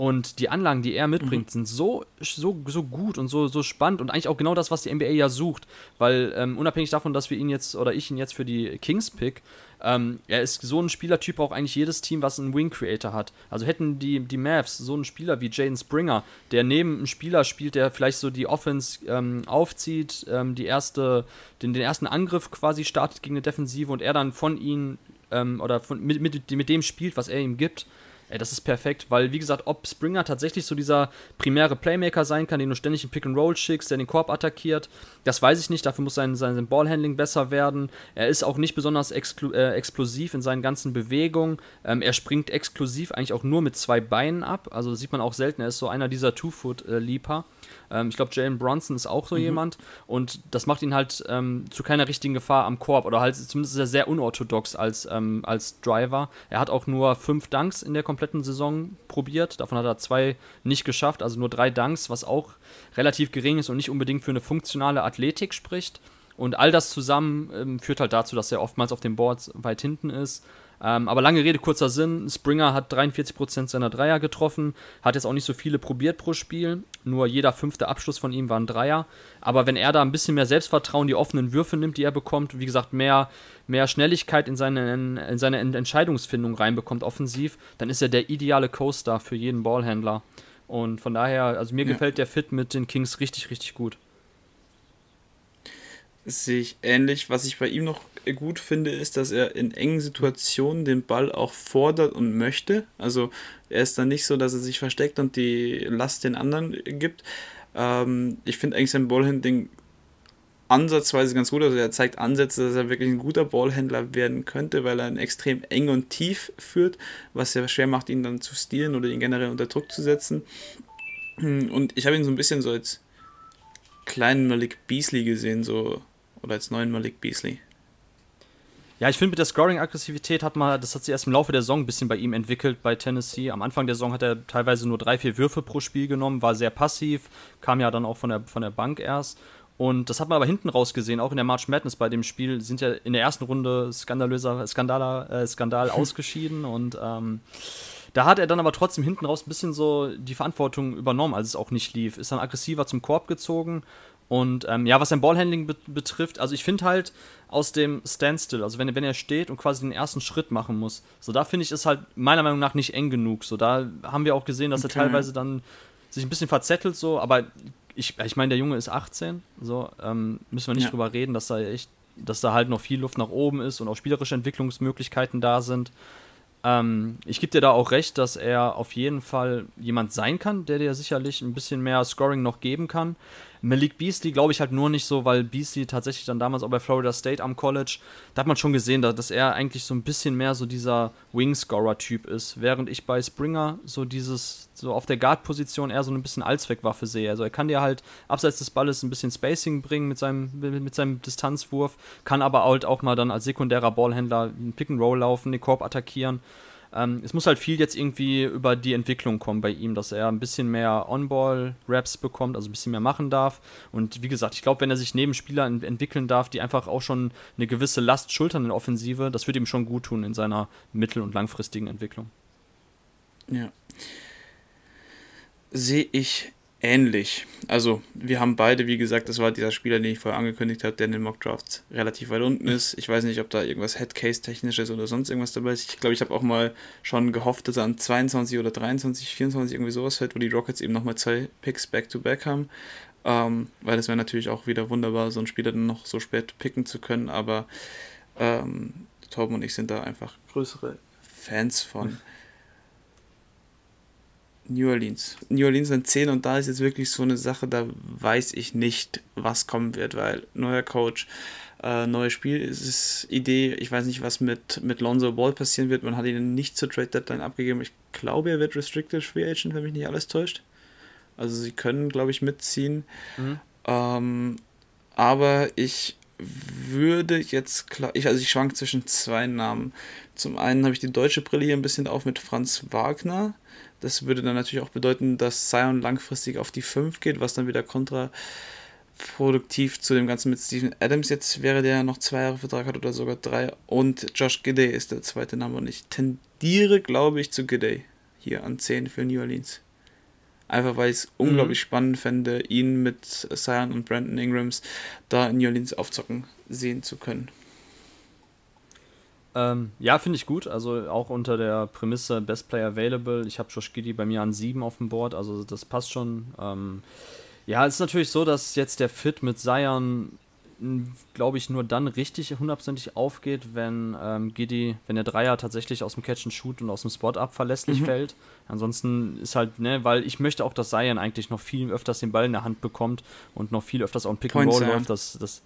Und die Anlagen, die er mitbringt, mhm. sind so, so, so gut und so, so spannend und eigentlich auch genau das, was die NBA ja sucht. Weil ähm, unabhängig davon, dass wir ihn jetzt oder ich ihn jetzt für die Kings pick, ähm, er ist so ein Spielertyp auch eigentlich jedes Team, was einen Wing Creator hat. Also hätten die, die Mavs so einen Spieler wie Jaden Springer, der neben einem Spieler spielt, der vielleicht so die Offense ähm, aufzieht, ähm, die erste, den, den ersten Angriff quasi startet gegen eine Defensive und er dann von ihnen ähm, oder von, mit, mit, mit dem spielt, was er ihm gibt Ey, das ist perfekt, weil, wie gesagt, ob Springer tatsächlich so dieser primäre Playmaker sein kann, den du ständig in Pick and Roll schickst, der den Korb attackiert, das weiß ich nicht. Dafür muss sein, sein Ballhandling besser werden. Er ist auch nicht besonders äh, explosiv in seinen ganzen Bewegungen. Ähm, er springt exklusiv eigentlich auch nur mit zwei Beinen ab. Also sieht man auch selten. Er ist so einer dieser Two-Foot-Leaper. Äh, ähm, ich glaube, Jalen Bronson ist auch so mhm. jemand. Und das macht ihn halt ähm, zu keiner richtigen Gefahr am Korb. Oder halt zumindest ist er sehr unorthodox als, ähm, als Driver. Er hat auch nur fünf Dunks in der kompletten Saison probiert. Davon hat er zwei nicht geschafft, also nur drei Dunks, was auch relativ gering ist und nicht unbedingt für eine funktionale Athletik spricht. Und all das zusammen ähm, führt halt dazu, dass er oftmals auf den Boards weit hinten ist. Ähm, aber lange Rede, kurzer Sinn. Springer hat 43% seiner Dreier getroffen, hat jetzt auch nicht so viele probiert pro Spiel. Nur jeder fünfte Abschluss von ihm war ein Dreier. Aber wenn er da ein bisschen mehr Selbstvertrauen, die offenen Würfe nimmt, die er bekommt, wie gesagt, mehr, mehr Schnelligkeit in seine, in seine Entscheidungsfindung reinbekommt offensiv, dann ist er der ideale Co-Star für jeden Ballhändler. Und von daher, also mir ja. gefällt der Fit mit den Kings richtig, richtig gut sehe ich ähnlich. Was ich bei ihm noch gut finde, ist, dass er in engen Situationen den Ball auch fordert und möchte. Also er ist dann nicht so, dass er sich versteckt und die Last den anderen gibt. Ähm, ich finde eigentlich sein Ballhandling ansatzweise ganz gut. Also er zeigt Ansätze, dass er wirklich ein guter Ballhändler werden könnte, weil er ihn extrem eng und tief führt, was ja schwer macht, ihn dann zu stehlen oder ihn generell unter Druck zu setzen. Und ich habe ihn so ein bisschen so als kleinen Malik Beasley gesehen, so oder als neuen Malik Beasley. Ja, ich finde, mit der Scoring-Aggressivität hat man, das hat sich erst im Laufe der Saison ein bisschen bei ihm entwickelt bei Tennessee. Am Anfang der Saison hat er teilweise nur drei, vier Würfe pro Spiel genommen, war sehr passiv, kam ja dann auch von der, von der Bank erst. Und das hat man aber hinten raus gesehen, auch in der March Madness bei dem Spiel, sind ja in der ersten Runde skandalöser Skandal, äh, Skandal ausgeschieden und ähm, da hat er dann aber trotzdem hinten raus ein bisschen so die Verantwortung übernommen, als es auch nicht lief. Ist dann aggressiver zum Korb gezogen und ähm, ja, was sein Ballhandling be betrifft, also ich finde halt aus dem Standstill, also wenn, wenn er steht und quasi den ersten Schritt machen muss, so da finde ich es halt meiner Meinung nach nicht eng genug. So da haben wir auch gesehen, dass okay. er teilweise dann sich ein bisschen verzettelt, so, aber ich, ich meine, der Junge ist 18, so ähm, müssen wir nicht ja. drüber reden, dass da echt, dass da halt noch viel Luft nach oben ist und auch spielerische Entwicklungsmöglichkeiten da sind. Ähm, ich gebe dir da auch recht, dass er auf jeden Fall jemand sein kann, der dir sicherlich ein bisschen mehr Scoring noch geben kann. Malik Beasley glaube ich halt nur nicht so, weil Beasley tatsächlich dann damals auch bei Florida State am College, da hat man schon gesehen, dass er eigentlich so ein bisschen mehr so dieser Wingscorer-Typ ist, während ich bei Springer so dieses, so auf der Guard-Position eher so ein bisschen Allzweckwaffe sehe. Also er kann dir halt abseits des Balles ein bisschen Spacing bringen mit seinem, mit seinem Distanzwurf, kann aber halt auch mal dann als sekundärer Ballhändler einen Pick-and-Roll laufen, den Korb attackieren. Ähm, es muss halt viel jetzt irgendwie über die Entwicklung kommen bei ihm, dass er ein bisschen mehr On-Ball-Raps bekommt, also ein bisschen mehr machen darf. Und wie gesagt, ich glaube, wenn er sich neben Spieler ent entwickeln darf, die einfach auch schon eine gewisse Last schultern in der Offensive, das wird ihm schon gut tun in seiner mittel- und langfristigen Entwicklung. Ja. Sehe ich ähnlich. Also, wir haben beide, wie gesagt, das war dieser Spieler, den ich vorher angekündigt habe, der in den Mockdrafts relativ weit unten ist. Ich weiß nicht, ob da irgendwas Headcase-technisches oder sonst irgendwas dabei ist. Ich glaube, ich habe auch mal schon gehofft, dass er an 22 oder 23, 24 irgendwie sowas fällt, wo die Rockets eben nochmal zwei Picks back-to-back -back haben. Ähm, weil das wäre natürlich auch wieder wunderbar, so einen Spieler dann noch so spät picken zu können, aber ähm, Torben und ich sind da einfach größere Fans von. New Orleans. New Orleans sind 10 und da ist jetzt wirklich so eine Sache, da weiß ich nicht, was kommen wird, weil neuer Coach, äh, neues Spiel, es ist Idee, ich weiß nicht, was mit, mit Lonzo Ball passieren wird, man hat ihn nicht zur Trade Deadline abgegeben, ich glaube, er wird Restricted Free Agent, wenn mich nicht alles täuscht. Also sie können, glaube ich, mitziehen. Mhm. Ähm, aber ich würde jetzt klar, ich, also ich schwank zwischen zwei Namen. Zum einen habe ich die deutsche Brille hier ein bisschen auf mit Franz Wagner. Das würde dann natürlich auch bedeuten, dass Zion langfristig auf die 5 geht, was dann wieder kontraproduktiv zu dem Ganzen mit Steven Adams jetzt wäre, der noch zwei Jahre Vertrag hat oder sogar drei. Und Josh Gidey ist der zweite Name und ich tendiere, glaube ich, zu Gidey hier an 10 für New Orleans. Einfach weil ich es mhm. unglaublich spannend fände, ihn mit Zion und Brandon Ingrams da in New Orleans aufzocken sehen zu können. Ähm, ja, finde ich gut. Also auch unter der Prämisse Best Player Available. Ich habe Josh Giddy bei mir an 7 auf dem Board, also das passt schon. Ähm, ja, es ist natürlich so, dass jetzt der Fit mit Zion, glaube ich, nur dann richtig hundertprozentig aufgeht, wenn ähm, Giddy, wenn der Dreier tatsächlich aus dem Catch and Shoot und aus dem Spot-Up verlässlich mhm. fällt. Ansonsten ist halt, ne, weil ich möchte auch, dass Zion eigentlich noch viel öfters den Ball in der Hand bekommt und noch viel öfters auch ein Pick and Roll läuft. Das, das,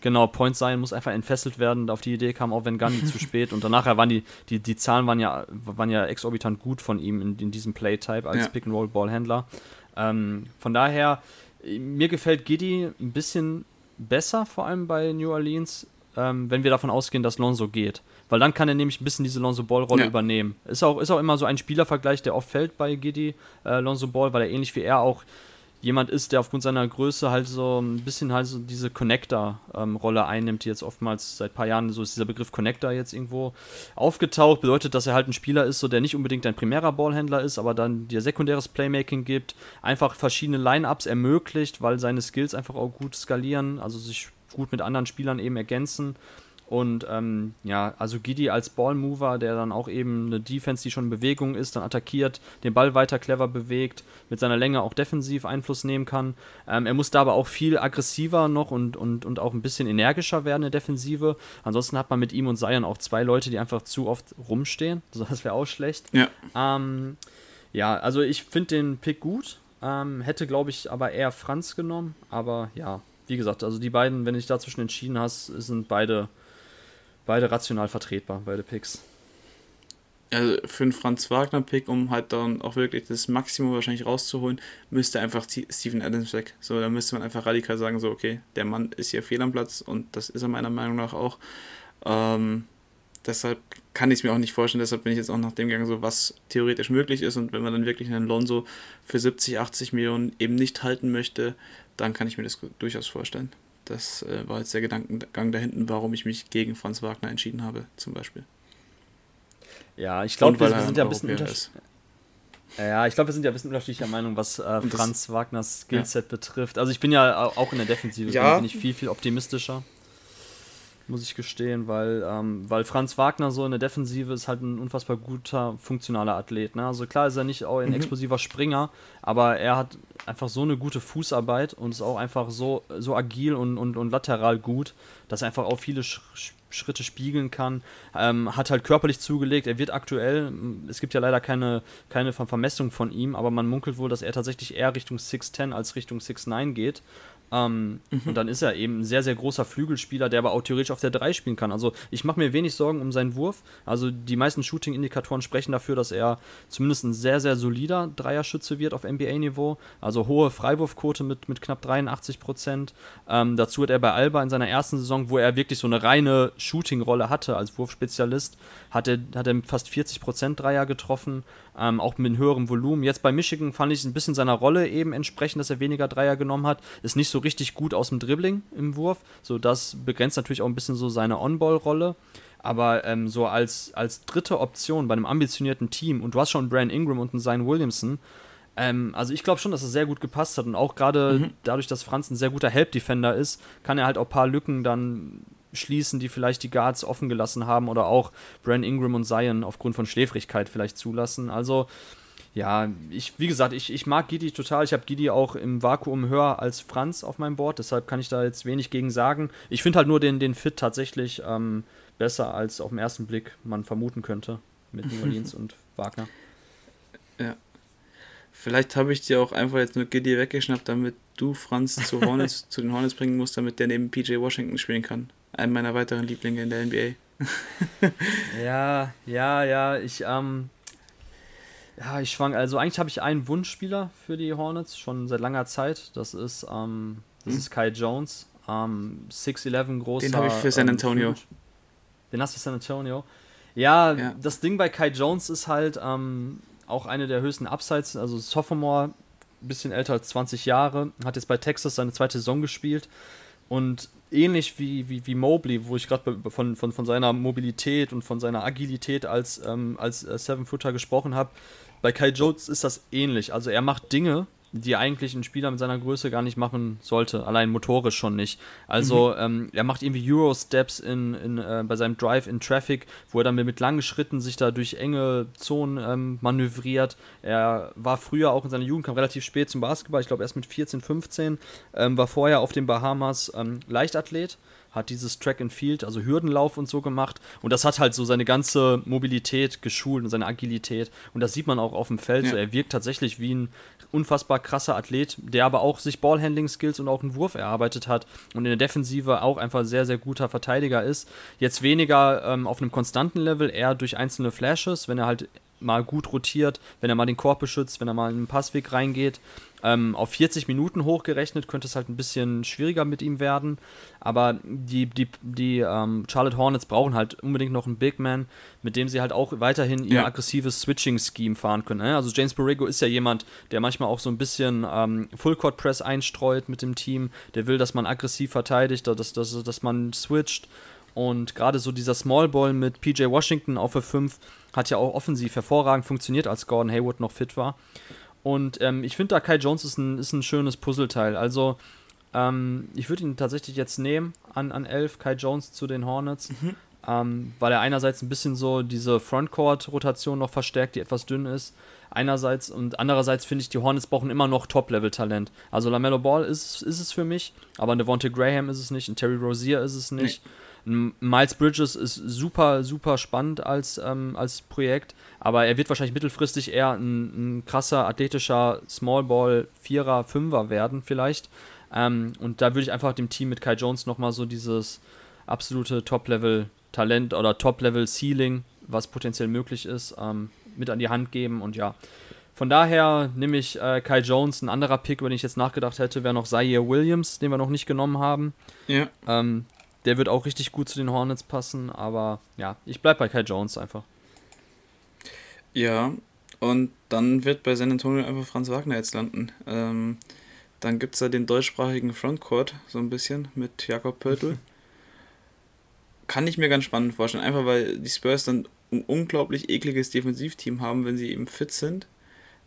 Genau, Point sein muss einfach entfesselt werden. Auf die Idee kam auch Van Gundy zu spät. Und danach waren die, die, die Zahlen waren ja, waren ja exorbitant gut von ihm in, in diesem Playtype als ja. Pick-and-Roll-Ballhändler. Ähm, von daher, mir gefällt Giddy ein bisschen besser, vor allem bei New Orleans. ähm, wenn wir davon ausgehen, dass Lonzo geht. Weil dann kann er nämlich ein bisschen diese Lonzo Ball-Rolle ja. übernehmen. Ist auch, ist auch immer so ein Spielervergleich, der oft fällt bei Giddy, äh, Lonzo Ball, weil er ähnlich wie er auch jemand ist, der aufgrund seiner Größe halt so ein bisschen halt so diese Connector-Rolle ähm, einnimmt, die jetzt oftmals seit ein paar Jahren, so ist dieser Begriff Connector jetzt irgendwo aufgetaucht, bedeutet, dass er halt ein Spieler ist, so der nicht unbedingt ein primärer Ballhändler ist, aber dann dir sekundäres Playmaking gibt, einfach verschiedene Lineups ermöglicht, weil seine Skills einfach auch gut skalieren, also sich gut mit anderen Spielern eben ergänzen und ähm, ja, also Giddy als Ballmover, der dann auch eben eine Defense, die schon in Bewegung ist, dann attackiert, den Ball weiter clever bewegt, mit seiner Länge auch defensiv Einfluss nehmen kann. Ähm, er muss da aber auch viel aggressiver noch und, und, und auch ein bisschen energischer werden in der Defensive. Ansonsten hat man mit ihm und Zion auch zwei Leute, die einfach zu oft rumstehen. Das wäre auch schlecht. Ja, ähm, ja also ich finde den Pick gut. Ähm, hätte, glaube ich, aber eher Franz genommen. Aber ja, wie gesagt, also die beiden, wenn du dich dazwischen entschieden hast, sind beide beide rational vertretbar, beide Picks. Also für einen Franz Wagner-Pick, um halt dann auch wirklich das Maximum wahrscheinlich rauszuholen, müsste einfach Steven Adams weg. So, da müsste man einfach radikal sagen, so, okay, der Mann ist hier fehl am Platz und das ist er meiner Meinung nach auch. Ähm, deshalb kann ich es mir auch nicht vorstellen, deshalb bin ich jetzt auch nach dem gegangen, so was theoretisch möglich ist und wenn man dann wirklich einen Lonzo für 70, 80 Millionen eben nicht halten möchte, dann kann ich mir das durchaus vorstellen. Das äh, war jetzt der Gedankengang da hinten, warum ich mich gegen Franz Wagner entschieden habe, zum Beispiel. Ja, ich glaube, wir, wir sind ja ein bisschen unterschiedlich. Ja, ich glaube, wir sind ja ein bisschen unterschiedlicher Meinung, was äh, Franz Wagners Skillset ja. betrifft. Also ich bin ja auch in der Defensive, ja. bin ich viel, viel optimistischer muss ich gestehen, weil, ähm, weil Franz Wagner so in der Defensive ist halt ein unfassbar guter, funktionaler Athlet. Ne? Also klar ist er nicht auch ein mhm. explosiver Springer, aber er hat einfach so eine gute Fußarbeit und ist auch einfach so, so agil und, und, und lateral gut, dass er einfach auch viele Sch Schritte spiegeln kann. Ähm, hat halt körperlich zugelegt. Er wird aktuell, es gibt ja leider keine, keine Vermessung von ihm, aber man munkelt wohl, dass er tatsächlich eher Richtung 6'10 als Richtung 6'9 geht. Ähm, mhm. Und dann ist er eben ein sehr, sehr großer Flügelspieler, der aber auch theoretisch auf der 3 spielen kann. Also ich mache mir wenig Sorgen um seinen Wurf. Also die meisten Shooting-Indikatoren sprechen dafür, dass er zumindest ein sehr, sehr solider Dreierschütze wird auf NBA-Niveau. Also hohe Freiwurfquote mit, mit knapp 83 Prozent. Ähm, dazu hat er bei Alba in seiner ersten Saison, wo er wirklich so eine reine Shooting-Rolle hatte als Wurfspezialist, hat er, hat er fast 40 Prozent Dreier getroffen ähm, auch mit höherem Volumen. Jetzt bei Michigan fand ich es ein bisschen seiner Rolle eben entsprechend, dass er weniger Dreier genommen hat. Ist nicht so richtig gut aus dem Dribbling im Wurf. So, das begrenzt natürlich auch ein bisschen so seine On-Ball-Rolle. Aber ähm, so als, als dritte Option bei einem ambitionierten Team, und du hast schon Brian Ingram und einen Zion Williamson, ähm, also ich glaube schon, dass es sehr gut gepasst hat und auch gerade mhm. dadurch, dass Franz ein sehr guter Help-Defender ist, kann er halt auch ein paar Lücken dann schließen, die vielleicht die Guards offen gelassen haben oder auch Brand Ingram und Zion aufgrund von Schläfrigkeit vielleicht zulassen. Also ja, ich, wie gesagt, ich, ich mag Gidi total. Ich habe Gidi auch im Vakuum höher als Franz auf meinem Board, deshalb kann ich da jetzt wenig gegen sagen. Ich finde halt nur den, den Fit tatsächlich ähm, besser, als auf den ersten Blick man vermuten könnte mit New Orleans und Wagner. Ja. Vielleicht habe ich dir auch einfach jetzt nur Giddy weggeschnappt, damit du Franz zu, Hornets, zu den Hornets bringen musst, damit der neben PJ Washington spielen kann einem meiner weiteren Lieblinge in der NBA. ja, ja, ja, ich, ähm, ja, ich schwank. Also eigentlich habe ich einen Wunschspieler für die Hornets schon seit langer Zeit. Das ist, ähm, das hm? ist Kai Jones. Ähm, 6'11 großer. Den habe ich für San ähm, Antonio. Ähm, den hast du für San Antonio. Ja, ja, das Ding bei Kai Jones ist halt ähm, auch eine der höchsten Upsides. Also Sophomore, ein bisschen älter als 20 Jahre, hat jetzt bei Texas seine zweite Saison gespielt. Und ähnlich wie, wie, wie Mobley, wo ich gerade von, von, von seiner Mobilität und von seiner Agilität als, ähm, als äh, Seven-Footer gesprochen habe, bei Kai Jones ist das ähnlich. Also er macht Dinge, die eigentlich ein Spieler mit seiner Größe gar nicht machen sollte, allein motorisch schon nicht. Also mhm. ähm, er macht irgendwie Euro-Steps in, in, äh, bei seinem Drive in Traffic, wo er dann mit langen Schritten sich da durch enge Zonen ähm, manövriert. Er war früher auch in seiner Jugend, kam relativ spät zum Basketball, ich glaube erst mit 14, 15, ähm, war vorher auf den Bahamas ähm, Leichtathlet hat dieses Track and Field, also Hürdenlauf und so gemacht. Und das hat halt so seine ganze Mobilität geschult und seine Agilität. Und das sieht man auch auf dem Feld. Ja. So, er wirkt tatsächlich wie ein unfassbar krasser Athlet, der aber auch sich Ballhandling-Skills und auch einen Wurf erarbeitet hat und in der Defensive auch einfach sehr, sehr guter Verteidiger ist. Jetzt weniger ähm, auf einem konstanten Level, eher durch einzelne Flashes, wenn er halt mal gut rotiert, wenn er mal den Korb beschützt, wenn er mal in den Passweg reingeht. Ähm, auf 40 Minuten hochgerechnet könnte es halt ein bisschen schwieriger mit ihm werden. Aber die, die, die ähm, Charlotte Hornets brauchen halt unbedingt noch einen Big Man, mit dem sie halt auch weiterhin ihr ja. aggressives Switching-Scheme fahren können. Ne? Also James Borrego ist ja jemand, der manchmal auch so ein bisschen ähm, Full-Court-Press einstreut mit dem Team. Der will, dass man aggressiv verteidigt, dass, dass, dass man switcht. Und gerade so dieser Small Ball mit PJ Washington auf für 5 hat ja auch offensiv hervorragend funktioniert, als Gordon Hayward noch fit war. Und ähm, ich finde da Kai Jones ist ein, ist ein schönes Puzzleteil. Also ähm, ich würde ihn tatsächlich jetzt nehmen an, an 11, Kai Jones zu den Hornets. Mhm. Ähm, weil er einerseits ein bisschen so diese Frontcourt-Rotation noch verstärkt, die etwas dünn ist. Einerseits und andererseits finde ich, die Hornets brauchen immer noch Top-Level-Talent. Also LaMelo Ball ist, ist es für mich, aber ein Devontae Graham ist es nicht, ein Terry Rozier ist es nicht. Nee. Miles Bridges ist super, super spannend als, ähm, als Projekt, aber er wird wahrscheinlich mittelfristig eher ein, ein krasser, athletischer Smallball Vierer, Fünfer werden vielleicht. Ähm, und da würde ich einfach dem Team mit Kai Jones nochmal so dieses absolute Top-Level-Talent oder Top-Level-Ceiling, was potenziell möglich ist, ähm, mit an die Hand geben und ja. Von daher nehme ich äh, Kai Jones. Ein anderer Pick, wenn ich jetzt nachgedacht hätte, wäre noch Zaire Williams, den wir noch nicht genommen haben. Ja. Ähm, der wird auch richtig gut zu den Hornets passen, aber ja, ich bleibe bei Kai Jones einfach. Ja, und dann wird bei San Antonio einfach Franz Wagner jetzt landen. Ähm, dann gibt es da den deutschsprachigen Frontcourt so ein bisschen mit Jakob Pörtl. Kann ich mir ganz spannend vorstellen, einfach weil die Spurs dann ein unglaublich ekliges Defensivteam haben, wenn sie eben fit sind.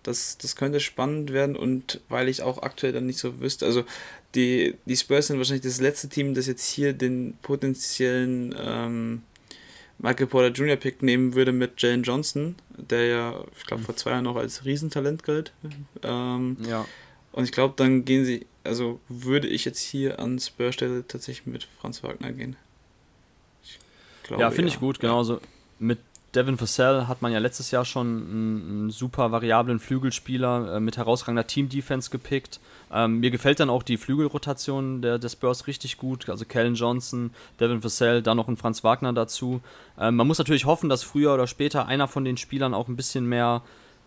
Das, das könnte spannend werden und weil ich auch aktuell dann nicht so wüsste, also die, die Spurs sind wahrscheinlich das letzte Team, das jetzt hier den potenziellen ähm, Michael Porter Jr. Pick nehmen würde mit Jalen Johnson, der ja, ich glaube, vor zwei Jahren noch als Riesentalent galt. Ähm, ja. Und ich glaube, dann gehen sie, also würde ich jetzt hier an Spurs Stelle tatsächlich mit Franz Wagner gehen. Glaube, ja, finde ja. ich gut, genauso. Mit Devin Vassell hat man ja letztes Jahr schon einen, super variablen Flügelspieler äh, mit herausragender Team-Defense gepickt. Ähm, mir gefällt dann auch die Flügelrotation der, der Spurs richtig gut. Also Kellen Johnson, Devin Vassell, dann noch ein Franz Wagner dazu. Ähm, man muss natürlich hoffen, dass früher oder später einer von den Spielern auch ein bisschen mehr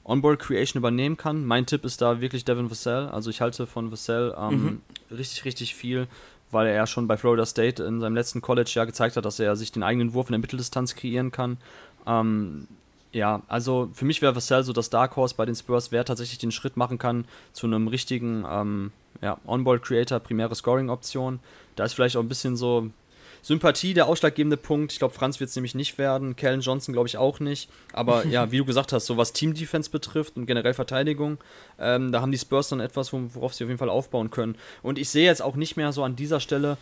Onboard Creation übernehmen kann. Mein Tipp ist da wirklich Devin Vassell. Also ich halte von Vassell ähm, mhm. richtig, richtig viel, weil er schon bei Florida State in seinem letzten College-Jahr gezeigt hat, dass er sich den eigenen Wurf in der Mitteldistanz kreieren kann. Ähm, ja, also für mich wäre Vassell so das Dark Horse bei den Spurs, wer tatsächlich den Schritt machen kann zu einem richtigen ähm, ja, On-Ball-Creator, primäre Scoring-Option. Da ist vielleicht auch ein bisschen so Sympathie der ausschlaggebende Punkt. Ich glaube, Franz wird es nämlich nicht werden. Kellen Johnson glaube ich auch nicht. Aber ja, wie du gesagt hast, so was Team-Defense betrifft und generell Verteidigung, ähm, da haben die Spurs dann etwas, worauf sie auf jeden Fall aufbauen können. Und ich sehe jetzt auch nicht mehr so an dieser Stelle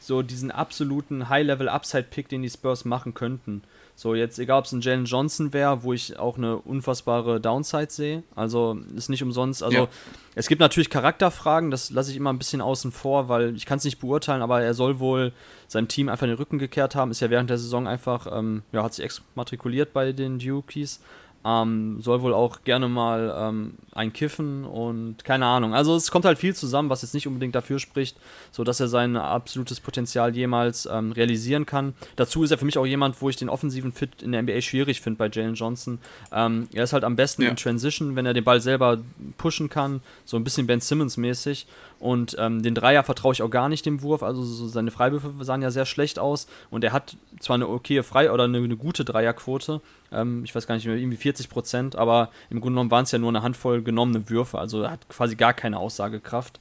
so diesen absoluten High-Level-Upside-Pick, den die Spurs machen könnten. So, jetzt egal, ob es ein Jalen Johnson wäre, wo ich auch eine unfassbare Downside sehe. Also ist nicht umsonst. Also ja. es gibt natürlich Charakterfragen, das lasse ich immer ein bisschen außen vor, weil ich kann es nicht beurteilen, aber er soll wohl seinem Team einfach den Rücken gekehrt haben. Ist ja während der Saison einfach, ähm, ja, hat sich exmatrikuliert bei den Dukies. Ähm, soll wohl auch gerne mal ähm, einkiffen und keine Ahnung. Also es kommt halt viel zusammen, was jetzt nicht unbedingt dafür spricht, so dass er sein absolutes Potenzial jemals ähm, realisieren kann. Dazu ist er für mich auch jemand, wo ich den offensiven Fit in der NBA schwierig finde bei Jalen Johnson. Ähm, er ist halt am besten ja. in Transition, wenn er den Ball selber pushen kann, so ein bisschen Ben Simmons mäßig. Und ähm, den Dreier vertraue ich auch gar nicht dem Wurf. Also so seine Freiwürfe sahen ja sehr schlecht aus. Und er hat zwar eine okaye Frei- oder eine, eine gute Dreierquote, ähm, ich weiß gar nicht mehr, irgendwie 40 Prozent, aber im Grunde genommen waren es ja nur eine Handvoll genommene Würfe. Also er hat quasi gar keine Aussagekraft.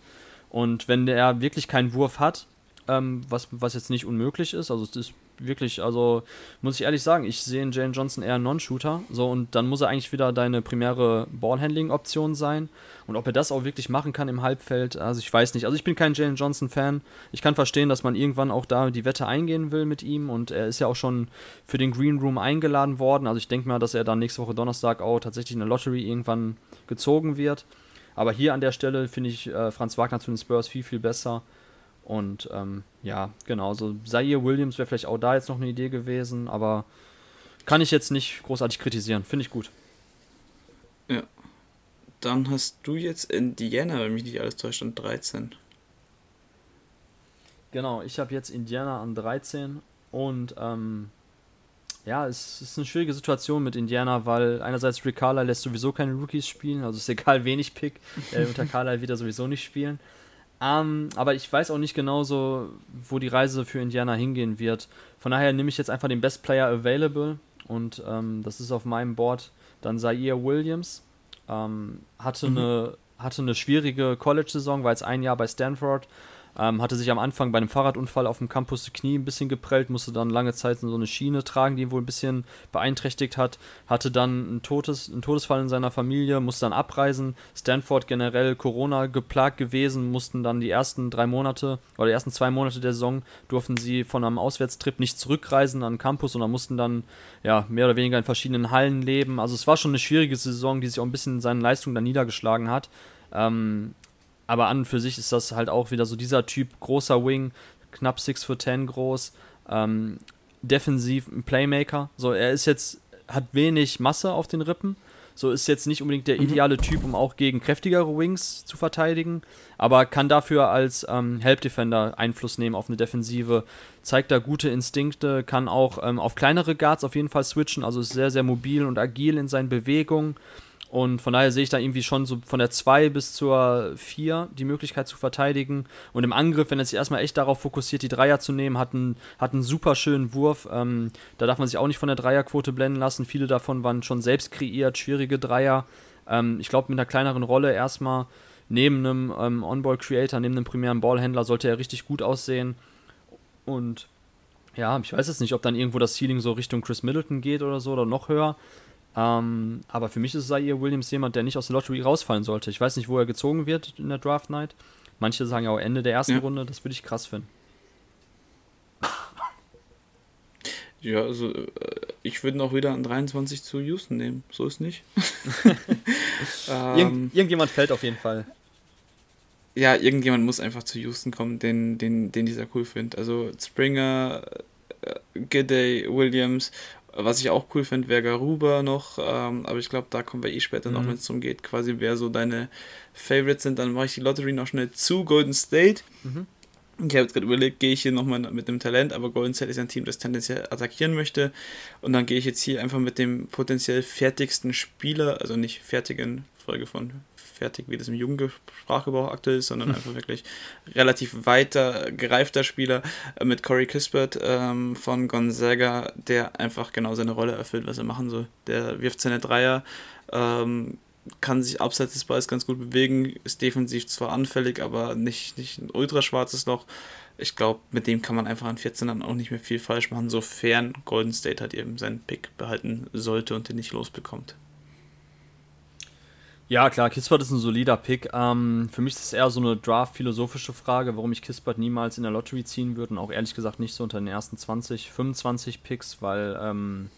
Und wenn der wirklich keinen Wurf hat, ähm, was, was jetzt nicht unmöglich ist, also es ist wirklich, also muss ich ehrlich sagen, ich sehe in Jalen Johnson eher Non-Shooter. So, und dann muss er eigentlich wieder deine primäre Ballhandling-Option sein. Und ob er das auch wirklich machen kann im Halbfeld, also ich weiß nicht. Also ich bin kein Jalen Johnson-Fan. Ich kann verstehen, dass man irgendwann auch da die Wette eingehen will mit ihm. Und er ist ja auch schon für den Green Room eingeladen worden. Also ich denke mal, dass er dann nächste Woche Donnerstag auch tatsächlich in der Lottery irgendwann gezogen wird. Aber hier an der Stelle finde ich äh, Franz Wagner zu den Spurs viel, viel besser. Und ähm, ja, genau, so Zaire Williams wäre vielleicht auch da jetzt noch eine Idee gewesen, aber kann ich jetzt nicht großartig kritisieren. Finde ich gut. Ja. Dann hast du jetzt Indiana, wenn mich nicht alles täuscht, an 13. Genau, ich habe jetzt Indiana an 13 und ähm, ja, es ist eine schwierige Situation mit Indiana, weil einerseits Rick Carlisle lässt sowieso keine Rookies spielen, also ist egal, wen ich pick, äh, unter Carlisle wird er sowieso nicht spielen. Ähm, aber ich weiß auch nicht genau so, wo die Reise für Indiana hingehen wird. Von daher nehme ich jetzt einfach den Best Player Available und ähm, das ist auf meinem Board dann Zaire Williams. Ähm, hatte, mhm. eine, hatte eine schwierige College-Saison, war jetzt ein Jahr bei Stanford, ähm, hatte sich am Anfang bei einem Fahrradunfall auf dem Campus das Knie ein bisschen geprellt, musste dann lange Zeit so eine Schiene tragen, die ihn wohl ein bisschen beeinträchtigt hat. Hatte dann ein Todes, einen Todesfall in seiner Familie, musste dann abreisen. Stanford generell Corona geplagt gewesen, mussten dann die ersten drei Monate oder die ersten zwei Monate der Saison durften sie von einem Auswärtstrip nicht zurückreisen an den Campus, sondern mussten dann ja mehr oder weniger in verschiedenen Hallen leben. Also es war schon eine schwierige Saison, die sich auch ein bisschen in seinen Leistungen dann niedergeschlagen hat. Ähm, aber an und für sich ist das halt auch wieder so dieser Typ, großer Wing, knapp 6 foot 10 groß, ähm, defensiv ein Playmaker. So, er ist jetzt, hat wenig Masse auf den Rippen. So ist jetzt nicht unbedingt der mhm. ideale Typ, um auch gegen kräftigere Wings zu verteidigen, aber kann dafür als ähm, Help Defender Einfluss nehmen auf eine Defensive, zeigt da gute Instinkte, kann auch ähm, auf kleinere Guards auf jeden Fall switchen, also ist sehr, sehr mobil und agil in seinen Bewegungen. Und von daher sehe ich da irgendwie schon so von der 2 bis zur 4 die Möglichkeit zu verteidigen. Und im Angriff, wenn er sich erstmal echt darauf fokussiert, die Dreier zu nehmen, hat einen, hat einen super schönen Wurf. Ähm, da darf man sich auch nicht von der Dreierquote blenden lassen. Viele davon waren schon selbst kreiert, schwierige Dreier. Ähm, ich glaube, mit einer kleineren Rolle erstmal neben einem ähm, On-Ball-Creator, neben einem primären Ballhändler sollte er richtig gut aussehen. Und ja, ich weiß jetzt nicht, ob dann irgendwo das Ceiling so Richtung Chris Middleton geht oder so oder noch höher. Ähm, aber für mich ist Zaire Williams jemand, der nicht aus der Lottery rausfallen sollte. Ich weiß nicht, wo er gezogen wird in der Draft Night. Manche sagen ja auch Ende der ersten ja. Runde. Das würde ich krass finden. Ja, also äh, ich würde noch wieder an 23 zu Houston nehmen. So ist nicht. ähm, Irgend, irgendjemand fällt auf jeden Fall. Ja, irgendjemand muss einfach zu Houston kommen, den, den, den sehr cool finde. Also Springer, äh, Gidday, Williams was ich auch cool finde, wäre Garuba noch, ähm, aber ich glaube, da kommen wir eh später mhm. noch, wenn es darum geht, quasi wer so deine Favorites sind. Dann mache ich die Lottery noch schnell zu Golden State. Mhm. Ich habe jetzt gerade überlegt, gehe ich hier nochmal mit dem Talent, aber Golden State ist ein Team, das tendenziell attackieren möchte. Und dann gehe ich jetzt hier einfach mit dem potenziell fertigsten Spieler, also nicht fertigen, Folge von fertig, wie das im Jugendsprachgebrauch aktuell ist, sondern einfach wirklich relativ weiter, gereifter Spieler äh, mit Corey Kispert ähm, von Gonzaga, der einfach genau seine Rolle erfüllt, was er machen soll. Der wirft seine Dreier, ähm, kann sich abseits des Balls ganz gut bewegen, ist defensiv zwar anfällig, aber nicht, nicht ein ultraschwarzes Loch. Ich glaube, mit dem kann man einfach an 14 dann auch nicht mehr viel falsch machen, sofern Golden State halt eben seinen Pick behalten sollte und den nicht losbekommt. Ja, klar, Kispert ist ein solider Pick. Ähm, für mich ist es eher so eine Draft-philosophische Frage, warum ich Kispert niemals in der Lottery ziehen würde und auch ehrlich gesagt nicht so unter den ersten 20, 25 Picks, weil ähm,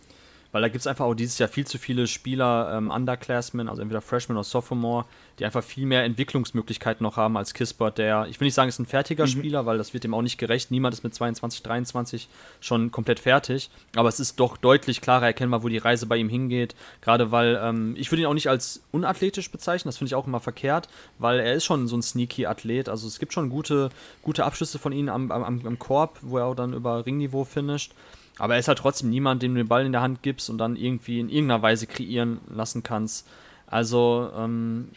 weil da gibt es einfach auch dieses Jahr viel zu viele Spieler, ähm, Underclassmen, also entweder Freshman oder Sophomore, die einfach viel mehr Entwicklungsmöglichkeiten noch haben als Kispert, der, ich will nicht sagen, ist ein fertiger mhm. Spieler, weil das wird ihm auch nicht gerecht. Niemand ist mit 22, 23 schon komplett fertig, aber es ist doch deutlich klarer erkennbar, wo die Reise bei ihm hingeht. Gerade weil, ähm, ich würde ihn auch nicht als unathletisch bezeichnen, das finde ich auch immer verkehrt, weil er ist schon so ein sneaky Athlet. Also es gibt schon gute, gute Abschlüsse von ihm am, am, am Korb, wo er auch dann über Ringniveau finisht. Aber er ist halt trotzdem niemand, dem du den Ball in der Hand gibst und dann irgendwie in irgendeiner Weise kreieren lassen kannst. Also, ähm,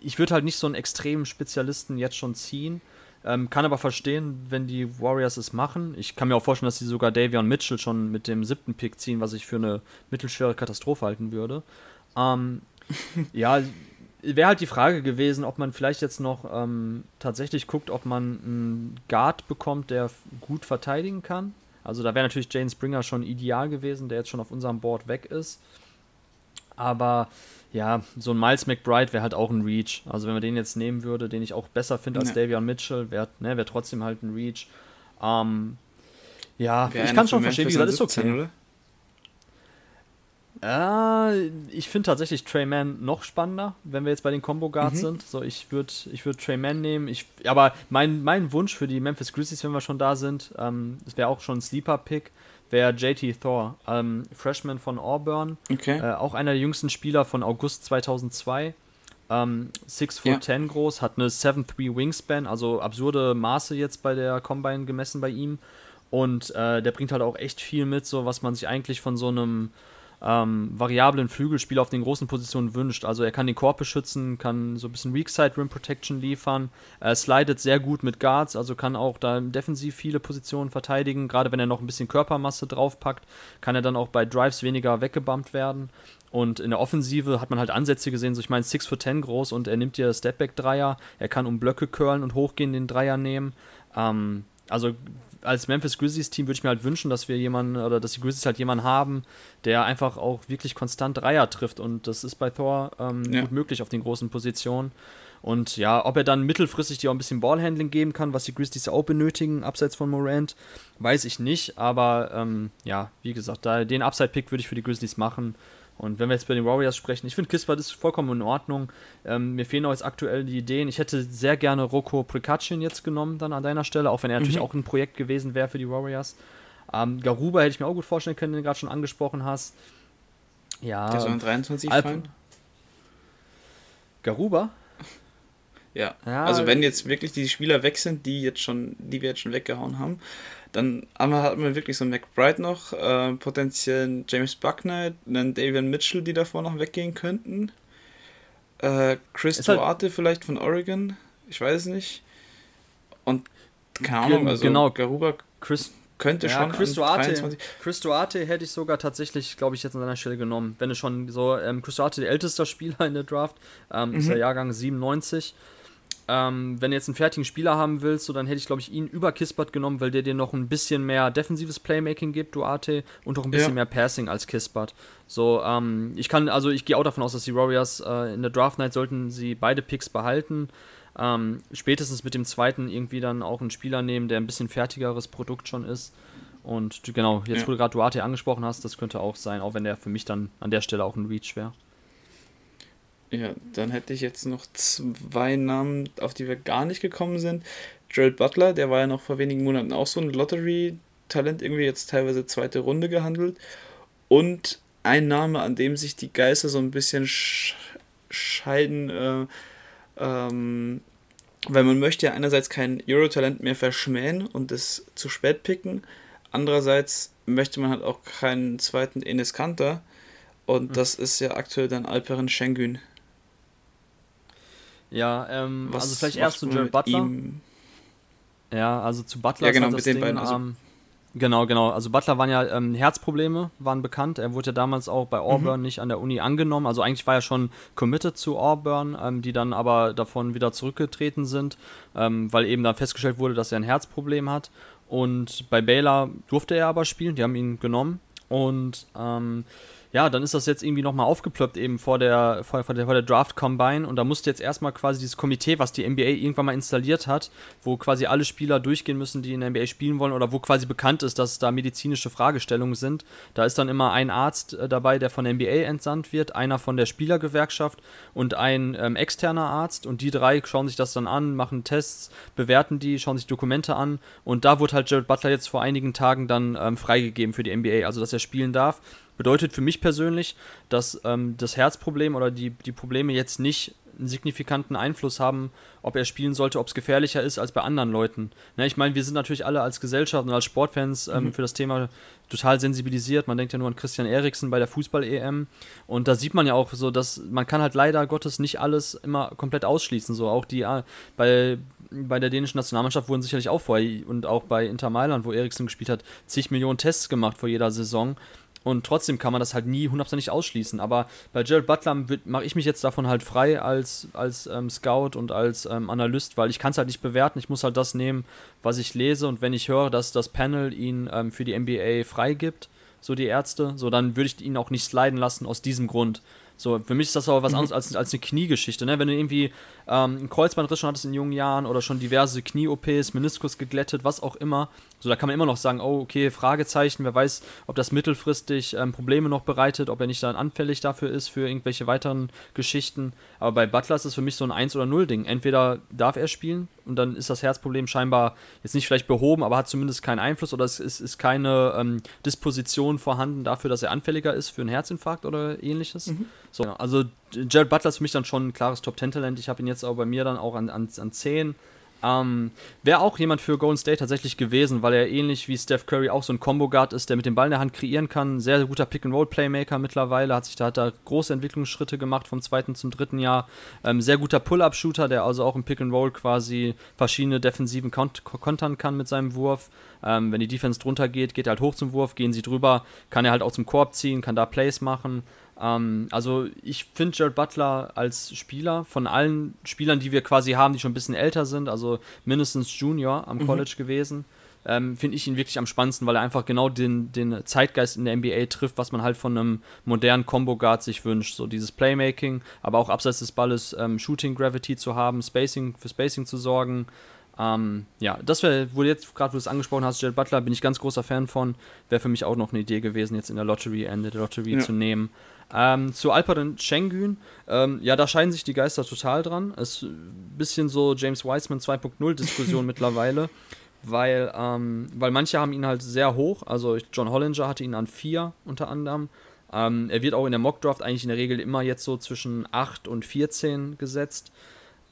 ich würde halt nicht so einen extremen Spezialisten jetzt schon ziehen. Ähm, kann aber verstehen, wenn die Warriors es machen. Ich kann mir auch vorstellen, dass sie sogar Davion Mitchell schon mit dem siebten Pick ziehen, was ich für eine mittelschwere Katastrophe halten würde. Ähm, ja, wäre halt die Frage gewesen, ob man vielleicht jetzt noch ähm, tatsächlich guckt, ob man einen Guard bekommt, der gut verteidigen kann. Also da wäre natürlich Jane Springer schon ideal gewesen, der jetzt schon auf unserem Board weg ist. Aber ja, so ein Miles McBride wäre halt auch ein Reach. Also wenn man den jetzt nehmen würde, den ich auch besser finde als ja. Davion Mitchell, wäre ne, wär trotzdem halt ein Reach. Ähm, ja, wär ich kann schon verstehen, wie gesagt, ist okay. Oder? Äh, ich finde tatsächlich Trey Mann noch spannender, wenn wir jetzt bei den Combo Guards mhm. sind. So, ich würde ich würd Trey Mann nehmen. Ich, aber mein, mein Wunsch für die Memphis Grizzlies, wenn wir schon da sind, ähm, das wäre auch schon ein Sleeper-Pick, wäre JT Thor, ähm, Freshman von Auburn. Okay. Äh, auch einer der jüngsten Spieler von August 2002. Ähm, 6 foot ja. 10 groß, hat eine 7-3 Wingspan, also absurde Maße jetzt bei der Combine gemessen bei ihm Und äh, der bringt halt auch echt viel mit, so was man sich eigentlich von so einem ähm, variablen Flügelspieler auf den großen Positionen wünscht. Also er kann den Korb beschützen, kann so ein bisschen Weakside Rim Protection liefern, er slidet sehr gut mit Guards, also kann auch da defensiv viele Positionen verteidigen. Gerade wenn er noch ein bisschen Körpermasse draufpackt, kann er dann auch bei Drives weniger weggebumpt werden. Und in der Offensive hat man halt Ansätze gesehen, so ich meine 6 for 10 groß und er nimmt dir Stepback-Dreier, er kann um Blöcke curlen und hochgehen den Dreier nehmen. Ähm, also als Memphis Grizzlies Team würde ich mir halt wünschen, dass wir jemanden oder dass die Grizzlies halt jemanden haben, der einfach auch wirklich konstant Dreier trifft und das ist bei Thor ähm, ja. gut möglich auf den großen Positionen. Und ja, ob er dann mittelfristig dir auch ein bisschen Ballhandling geben kann, was die Grizzlies auch benötigen, abseits von Morant, weiß ich nicht. Aber ähm, ja, wie gesagt, da, den Upside-Pick würde ich für die Grizzlies machen. Und wenn wir jetzt bei den Warriors sprechen, ich finde Kispert ist vollkommen in Ordnung. Ähm, mir fehlen auch jetzt aktuell die Ideen. Ich hätte sehr gerne Roko Prikacin jetzt genommen, dann an deiner Stelle, auch wenn er mhm. natürlich auch ein Projekt gewesen wäre für die Warriors. Ähm, Garuba hätte ich mir auch gut vorstellen können, den du gerade schon angesprochen hast. Ja. Der soll in 23 Alp fallen. Garuba? Ja. ja. Also wenn jetzt wirklich die Spieler weg sind, die jetzt schon, die wir jetzt schon weggehauen haben, dann haben wir, hatten wir wirklich so einen McBride noch, äh, potenziell James Buckner, einen Davian Mitchell, die davor noch weggehen könnten. Äh, Chris ist halt Duarte halt vielleicht von Oregon, ich weiß es nicht. Und keine Ahnung, also genau. Garuba Chris, könnte ja, schon. Chris Duarte, Chris Duarte hätte ich sogar tatsächlich, glaube ich, jetzt an seiner Stelle genommen. Wenn du schon so, ähm, Chris Duarte, der älteste Spieler in der Draft, ähm, mhm. ist der Jahrgang 97. Ähm, wenn du jetzt einen fertigen Spieler haben willst, so, dann hätte ich, glaube ich, ihn über Kispert genommen, weil der dir noch ein bisschen mehr defensives Playmaking gibt, Duarte, und auch ein bisschen ja. mehr Passing als Kispert. So, ähm, ich kann, also ich gehe auch davon aus, dass die Warriors äh, in der Draft Night sollten sie beide Picks behalten. Ähm, spätestens mit dem zweiten irgendwie dann auch einen Spieler nehmen, der ein bisschen fertigeres Produkt schon ist. Und genau, jetzt ja. wo du gerade Duarte angesprochen hast, das könnte auch sein, auch wenn der für mich dann an der Stelle auch ein Reach wäre. Ja, dann hätte ich jetzt noch zwei Namen, auf die wir gar nicht gekommen sind. Gerald Butler, der war ja noch vor wenigen Monaten auch so ein Lottery-Talent, irgendwie jetzt teilweise zweite Runde gehandelt. Und ein Name, an dem sich die Geister so ein bisschen sch scheiden, äh, ähm, weil man möchte ja einerseits kein Euro-Talent mehr verschmähen und es zu spät picken. Andererseits möchte man halt auch keinen zweiten Enes Kanter. Und mhm. das ist ja aktuell dann Alperen Schengen. Ja, ähm, Was also vielleicht erst zu Jared Butler. Ja, also zu Butler. Ja, genau, mit den Ding, beiden. Also. Ähm, genau, genau. Also Butler waren ja ähm, Herzprobleme, waren bekannt. Er wurde ja damals auch bei Auburn mhm. nicht an der Uni angenommen. Also eigentlich war er schon committed zu Auburn, ähm, die dann aber davon wieder zurückgetreten sind, ähm, weil eben dann festgestellt wurde, dass er ein Herzproblem hat. Und bei Baylor durfte er aber spielen, die haben ihn genommen. Und ähm, ja, dann ist das jetzt irgendwie nochmal aufgeploppt eben vor der, vor, vor, der, vor der Draft Combine und da musste jetzt erstmal quasi dieses Komitee, was die NBA irgendwann mal installiert hat, wo quasi alle Spieler durchgehen müssen, die in der NBA spielen wollen oder wo quasi bekannt ist, dass da medizinische Fragestellungen sind. Da ist dann immer ein Arzt äh, dabei, der von der NBA entsandt wird, einer von der Spielergewerkschaft und ein ähm, externer Arzt und die drei schauen sich das dann an, machen Tests, bewerten die, schauen sich Dokumente an und da wurde halt Jared Butler jetzt vor einigen Tagen dann ähm, freigegeben für die NBA, also dass er spielen darf. Bedeutet für mich persönlich, dass ähm, das Herzproblem oder die, die Probleme jetzt nicht einen signifikanten Einfluss haben, ob er spielen sollte, ob es gefährlicher ist als bei anderen Leuten. Ne, ich meine, wir sind natürlich alle als Gesellschaft und als Sportfans ähm, mhm. für das Thema total sensibilisiert. Man denkt ja nur an Christian Eriksen bei der Fußball-EM. Und da sieht man ja auch so, dass man kann halt leider Gottes nicht alles immer komplett ausschließen. So auch die äh, bei, bei der dänischen Nationalmannschaft wurden sicherlich auch vorher und auch bei Inter Mailand, wo Eriksen gespielt hat, zig Millionen Tests gemacht vor jeder Saison. Und trotzdem kann man das halt nie hundertprozentig ausschließen. Aber bei Jared Butler mache ich mich jetzt davon halt frei als, als ähm, Scout und als ähm, Analyst, weil ich kann es halt nicht bewerten. Ich muss halt das nehmen, was ich lese. Und wenn ich höre, dass das Panel ihn ähm, für die NBA freigibt, so die Ärzte, so dann würde ich ihn auch nicht sliden lassen aus diesem Grund. So, für mich ist das aber was mhm. anderes als, als eine Kniegeschichte. Ne? Wenn du irgendwie ähm, einen Kreuzbandriss schon hattest in jungen Jahren oder schon diverse Knie-OPs, Meniskus geglättet, was auch immer, so da kann man immer noch sagen, oh, okay, Fragezeichen, wer weiß, ob das mittelfristig ähm, Probleme noch bereitet, ob er nicht dann anfällig dafür ist für irgendwelche weiteren Geschichten. Aber bei Butler ist es für mich so ein 1 oder 0 Ding. Entweder darf er spielen und dann ist das Herzproblem scheinbar jetzt nicht vielleicht behoben, aber hat zumindest keinen Einfluss oder es ist, ist keine ähm, Disposition vorhanden dafür, dass er anfälliger ist für einen Herzinfarkt oder ähnliches. Mhm. So, also Jared Butler ist für mich dann schon ein klares Top-10-Talent. Ich habe ihn jetzt auch bei mir dann auch an, an, an 10. Ähm, Wäre auch jemand für Golden State tatsächlich gewesen, weil er ähnlich wie Steph Curry auch so ein Combo-Guard ist, der mit dem Ball in der Hand kreieren kann. Sehr, sehr guter Pick-and-Roll-Playmaker mittlerweile, hat sich da, hat da große Entwicklungsschritte gemacht vom zweiten zum dritten Jahr. Ähm, sehr guter Pull-Up-Shooter, der also auch im Pick-and-Roll quasi verschiedene Defensiven kont kontern kann mit seinem Wurf. Ähm, wenn die Defense drunter geht, geht er halt hoch zum Wurf, gehen sie drüber, kann er halt auch zum Korb ziehen, kann da Plays machen. Ähm, also ich finde Jared Butler als Spieler von allen Spielern, die wir quasi haben, die schon ein bisschen älter sind, also mindestens Junior am mhm. College gewesen, ähm, finde ich ihn wirklich am spannendsten, weil er einfach genau den, den Zeitgeist in der NBA trifft, was man halt von einem modernen Combo Guard sich wünscht. So dieses Playmaking, aber auch abseits des Balles ähm, Shooting Gravity zu haben, Spacing für Spacing zu sorgen. Ähm, ja, das wäre, wo du jetzt gerade, wo du es angesprochen hast, Jared Butler, bin ich ganz großer Fan von. Wäre für mich auch noch eine Idee gewesen, jetzt in der Lottery, Ende der Lottery ja. zu nehmen. Ähm, zu Alperen Schengen, ähm, ja, da scheiden sich die Geister total dran. Ist ein bisschen so James Wiseman 2.0 Diskussion mittlerweile, weil, ähm, weil manche haben ihn halt sehr hoch. Also John Hollinger hatte ihn an 4 unter anderem. Ähm, er wird auch in der Mockdraft eigentlich in der Regel immer jetzt so zwischen 8 und 14 gesetzt.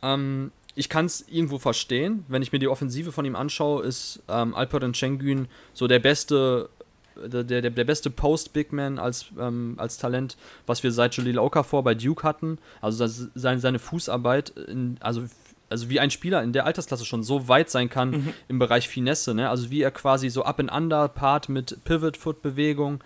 Ähm, ich kann es irgendwo verstehen. Wenn ich mir die Offensive von ihm anschaue, ist ähm, Alperen Schengen so der beste der, der, der beste Post-Big-Man als, ähm, als Talent, was wir seit Jalil Okafor bei Duke hatten. Also seine, seine Fußarbeit, in, also, also wie ein Spieler in der Altersklasse schon so weit sein kann mhm. im Bereich Finesse. Ne? Also wie er quasi so Up-and-Under-Part mit Pivot-Foot-Bewegung,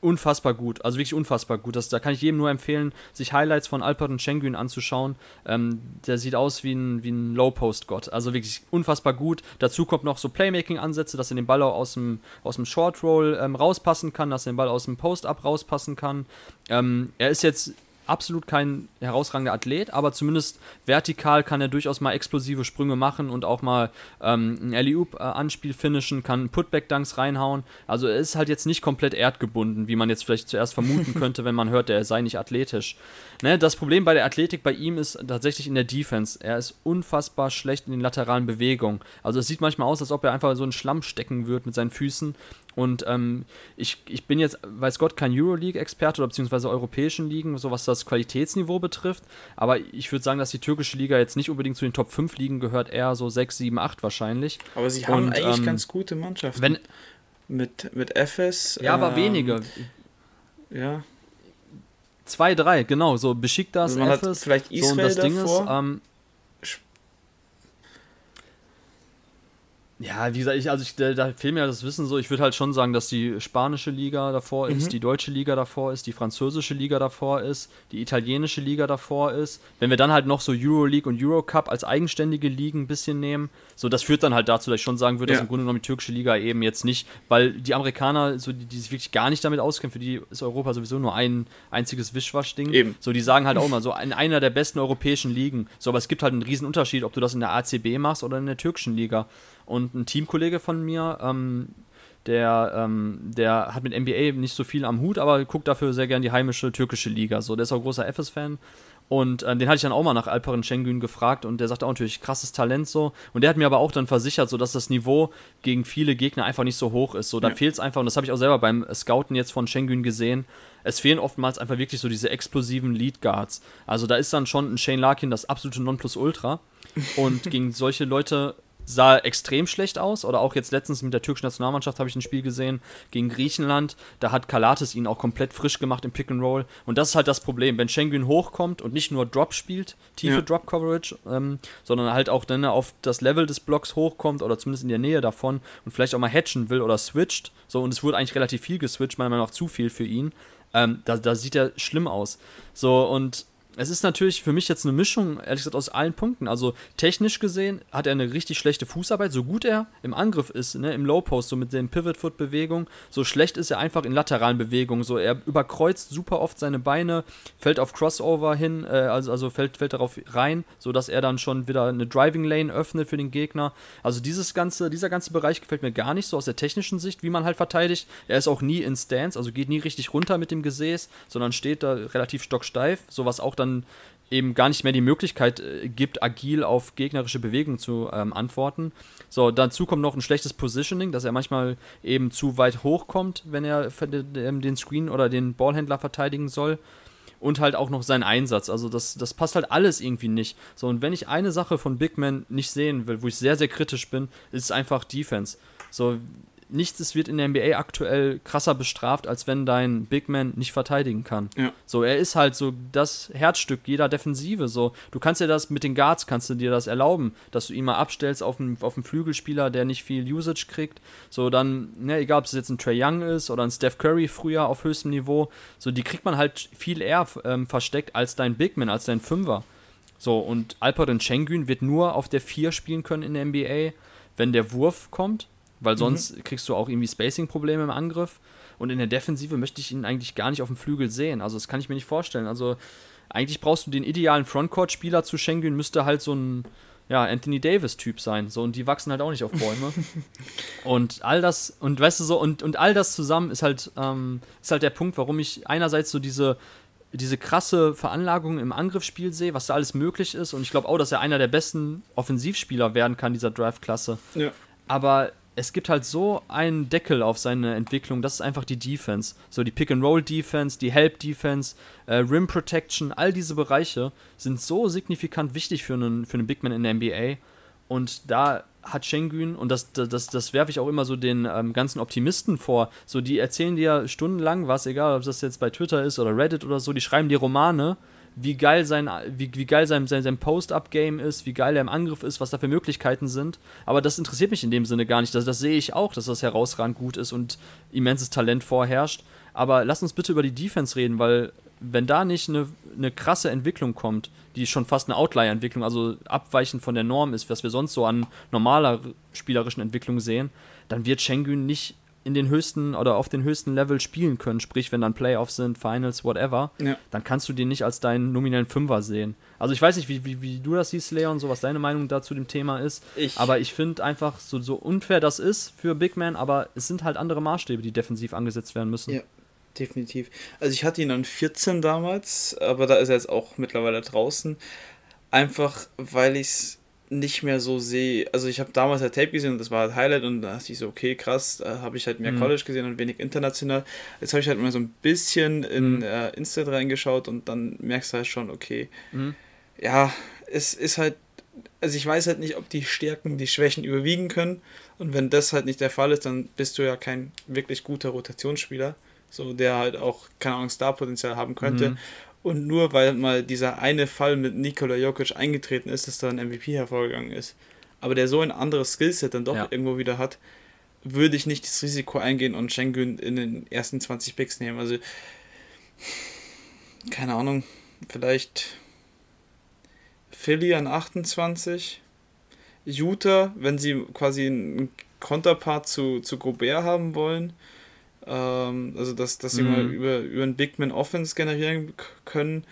unfassbar gut, also wirklich unfassbar gut. Das, da kann ich jedem nur empfehlen, sich Highlights von Alpert und Schengen anzuschauen. Ähm, der sieht aus wie ein, wie ein Low-Post-Gott, also wirklich unfassbar gut. Dazu kommt noch so Playmaking-Ansätze, dass er den Ball auch aus dem, aus dem Short-Roll ähm, rauspassen kann, dass er den Ball aus dem Post-Up rauspassen kann. Ähm, er ist jetzt absolut kein herausragender Athlet, aber zumindest vertikal kann er durchaus mal explosive Sprünge machen und auch mal ähm, ein Alley-Oop-Anspiel finishen, kann Putback-Dunks reinhauen. Also er ist halt jetzt nicht komplett erdgebunden, wie man jetzt vielleicht zuerst vermuten könnte, wenn man hört, er sei nicht athletisch. Ne, das Problem bei der Athletik bei ihm ist tatsächlich in der Defense. Er ist unfassbar schlecht in den lateralen Bewegungen. Also es sieht manchmal aus, als ob er einfach so einen Schlamm stecken würde mit seinen Füßen. Und ähm, ich, ich bin jetzt, weiß Gott, kein Euroleague-Experte oder beziehungsweise europäischen Ligen, so was das Qualitätsniveau betrifft. Aber ich würde sagen, dass die türkische Liga jetzt nicht unbedingt zu den Top 5 Ligen gehört, eher so 6, 7, 8 wahrscheinlich. Aber sie haben Und, eigentlich ähm, ganz gute Mannschaften. Wenn, mit, mit FS. Ja, aber ähm, wenige. Ja. Zwei, drei, genau. So Besiktas, also FS. vielleicht Israel so, und das Ding ist, ähm, Ja, wie gesagt, ich, also ich, da, da fehlt mir das Wissen so. Ich würde halt schon sagen, dass die spanische Liga davor ist, mhm. die deutsche Liga davor ist, die französische Liga davor ist, die italienische Liga davor ist. Wenn wir dann halt noch so Euroleague und Eurocup als eigenständige Ligen ein bisschen nehmen, so das führt dann halt dazu, dass ich schon sagen würde, ja. dass im Grunde genommen die türkische Liga eben jetzt nicht, weil die Amerikaner, so die, die sich wirklich gar nicht damit auskennen, für die ist Europa sowieso nur ein einziges Wischwaschding. Eben. So, die sagen halt auch immer so, in einer der besten europäischen Ligen. So, aber es gibt halt einen riesen Unterschied, ob du das in der ACB machst oder in der türkischen Liga. Und ein Teamkollege von mir, ähm, der, ähm, der hat mit NBA nicht so viel am Hut, aber guckt dafür sehr gern die heimische türkische Liga. So, der ist auch großer FS-Fan. Und äh, den hatte ich dann auch mal nach Alperen Schengen gefragt und der sagte auch natürlich krasses Talent so. Und der hat mir aber auch dann versichert, so dass das Niveau gegen viele Gegner einfach nicht so hoch ist. So, da ja. fehlt es einfach, und das habe ich auch selber beim Scouten jetzt von Schengen gesehen. Es fehlen oftmals einfach wirklich so diese explosiven Lead Guards. Also da ist dann schon ein Shane Larkin das absolute Nonplusultra. Und gegen solche Leute sah extrem schlecht aus. Oder auch jetzt letztens mit der türkischen Nationalmannschaft habe ich ein Spiel gesehen gegen Griechenland. Da hat Kalates ihn auch komplett frisch gemacht im Pick and Roll. Und das ist halt das Problem, wenn Schengen hochkommt und nicht nur Drop spielt, tiefe ja. Drop Coverage, ähm, sondern halt auch dann auf das Level des Blocks hochkommt oder zumindest in der Nähe davon und vielleicht auch mal hatchen will oder switcht. So, und es wurde eigentlich relativ viel geswitcht, meiner Meinung nach zu viel für ihn. Ähm, da, da sieht er schlimm aus. So, und es ist natürlich für mich jetzt eine Mischung, ehrlich gesagt, aus allen Punkten. Also technisch gesehen hat er eine richtig schlechte Fußarbeit, so gut er im Angriff ist, ne, im Low Post, so mit den Pivot-Foot-Bewegungen, so schlecht ist er einfach in lateralen Bewegungen. So, er überkreuzt super oft seine Beine, fällt auf Crossover hin, äh, also, also fällt, fällt darauf rein, sodass er dann schon wieder eine Driving Lane öffnet für den Gegner. Also dieses ganze, dieser ganze Bereich gefällt mir gar nicht so aus der technischen Sicht, wie man halt verteidigt. Er ist auch nie in Stance, also geht nie richtig runter mit dem Gesäß, sondern steht da relativ stocksteif, sowas auch dann dann eben gar nicht mehr die Möglichkeit äh, gibt, agil auf gegnerische Bewegungen zu ähm, antworten. So, dazu kommt noch ein schlechtes Positioning, dass er manchmal eben zu weit hochkommt, wenn er den Screen oder den Ballhändler verteidigen soll. und halt auch noch sein Einsatz. Also das, das passt halt alles irgendwie nicht. So, und wenn ich eine Sache von Big Man nicht sehen will, wo ich sehr, sehr kritisch bin, ist es einfach Defense. So, nichts wird in der NBA aktuell krasser bestraft, als wenn dein Big Man nicht verteidigen kann. Ja. So, er ist halt so das Herzstück jeder Defensive. So, du kannst dir das mit den Guards, kannst du dir das erlauben, dass du ihn mal abstellst auf einen, auf einen Flügelspieler, der nicht viel Usage kriegt. So, dann, ne, egal ob es jetzt ein Trey Young ist oder ein Steph Curry früher auf höchstem Niveau, so, die kriegt man halt viel eher ähm, versteckt als dein Big Man, als dein Fünfer. So, und Alperen Schengen wird nur auf der 4 spielen können in der NBA, wenn der Wurf kommt weil sonst mhm. kriegst du auch irgendwie Spacing-Probleme im Angriff. Und in der Defensive möchte ich ihn eigentlich gar nicht auf dem Flügel sehen. Also das kann ich mir nicht vorstellen. Also eigentlich brauchst du den idealen Frontcourt-Spieler zu Schengen, müsste halt so ein ja, Anthony Davis-Typ sein. So, und die wachsen halt auch nicht auf Bäume. und all das, und weißt du so, und, und all das zusammen ist halt, ähm, ist halt der Punkt, warum ich einerseits so diese, diese krasse Veranlagung im Angriffsspiel sehe, was da alles möglich ist. Und ich glaube auch, dass er einer der besten Offensivspieler werden kann, dieser Draft-Klasse. Ja. Aber es gibt halt so einen Deckel auf seine Entwicklung, das ist einfach die Defense. So die Pick-and-Roll-Defense, die Help-Defense, äh, Rim-Protection, all diese Bereiche sind so signifikant wichtig für einen, für einen Big Man in der NBA. Und da hat Schengen, und das, das, das werfe ich auch immer so den ähm, ganzen Optimisten vor, so die erzählen dir stundenlang was, egal ob das jetzt bei Twitter ist oder Reddit oder so, die schreiben dir Romane wie geil sein, wie, wie geil sein, sein, sein Post-Up-Game ist, wie geil er im Angriff ist, was da für Möglichkeiten sind. Aber das interessiert mich in dem Sinne gar nicht. Das, das sehe ich auch, dass das herausragend gut ist und immenses Talent vorherrscht. Aber lass uns bitte über die Defense reden, weil wenn da nicht eine, eine krasse Entwicklung kommt, die schon fast eine Outlier-Entwicklung, also abweichend von der Norm ist, was wir sonst so an normaler spielerischen Entwicklung sehen, dann wird Schengen nicht in den höchsten oder auf den höchsten Level spielen können, sprich, wenn dann Playoffs sind, Finals, whatever, ja. dann kannst du den nicht als deinen nominellen Fünfer sehen. Also ich weiß nicht, wie, wie, wie du das siehst, Leon, so was deine Meinung dazu dem Thema ist. Ich. Aber ich finde einfach, so, so unfair das ist für Big Man, aber es sind halt andere Maßstäbe, die defensiv angesetzt werden müssen. Ja, definitiv. Also ich hatte ihn an 14 damals, aber da ist er jetzt auch mittlerweile draußen. Einfach, weil ich es nicht mehr so sehe. Also ich habe damals ein Tape gesehen und das war halt Highlight und da dachte ich so, okay, krass, da habe ich halt mehr mhm. College gesehen und wenig international. Jetzt habe ich halt mal so ein bisschen in mhm. äh, Insta reingeschaut und dann merkst du halt schon, okay, mhm. ja, es ist halt, also ich weiß halt nicht, ob die Stärken die Schwächen überwiegen können und wenn das halt nicht der Fall ist, dann bist du ja kein wirklich guter Rotationsspieler, so der halt auch, keine Ahnung, Starpotenzial haben könnte. Und nur weil mal dieser eine Fall mit Nikola Jokic eingetreten ist, dass da ein MVP hervorgegangen ist. Aber der so ein anderes Skillset dann doch ja. irgendwo wieder hat, würde ich nicht das Risiko eingehen und Schengen in den ersten 20 Picks nehmen. Also, keine Ahnung, vielleicht Philly an 28, Utah, wenn sie quasi einen Konterpart zu, zu Gobert haben wollen, ähm, also, dass, dass sie mhm. mal über, über einen Big Man Offense generieren können.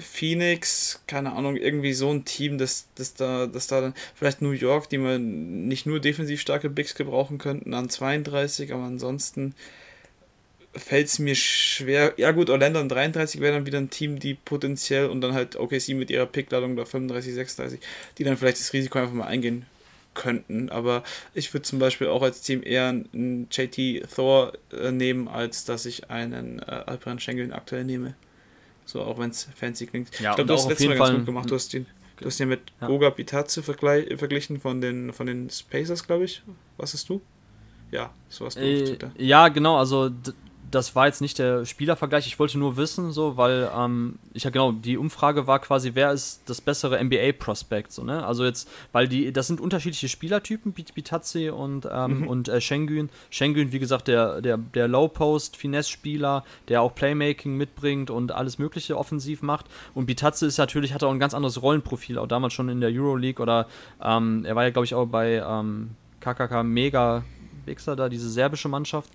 Phoenix, keine Ahnung, irgendwie so ein Team, dass, dass, da, dass da dann vielleicht New York, die man nicht nur defensiv starke Bigs gebrauchen könnten, an 32, aber ansonsten fällt es mir schwer. Ja, gut, Orlando an 33 wäre dann wieder ein Team, die potenziell und dann halt OKC mit ihrer Pickladung da 35, 36, die dann vielleicht das Risiko einfach mal eingehen könnten. Aber ich würde zum Beispiel auch als Team eher einen JT Thor äh, nehmen, als dass ich einen äh, Alperen Schengen aktuell nehme. So, auch wenn es fancy klingt. Ja, ich glaube, du hast letztes Mal ganz gut gemacht. Du hast, den, du hast den mit ja. Goga Pitaze verglichen von den, von den Spacers, glaube ich. Was hast du? Ja, so hast du äh, Ja, genau. Also das war jetzt nicht der Spielervergleich. Ich wollte nur wissen, so, weil ähm, ich ja genau, die Umfrage war quasi, wer ist das bessere NBA-Prospect, so, ne? Also jetzt, weil die, das sind unterschiedliche Spielertypen, Bitazzi und, ähm, mhm. und äh, Schengen. Schengen, wie gesagt, der, der, der Low-Post-Finesse-Spieler, der auch Playmaking mitbringt und alles Mögliche offensiv macht. Und Bitazzi ist natürlich, hat auch ein ganz anderes Rollenprofil, auch damals schon in der Euroleague oder ähm, er war ja, glaube ich, auch bei KKK ähm, Mega Wichser da, diese serbische Mannschaft.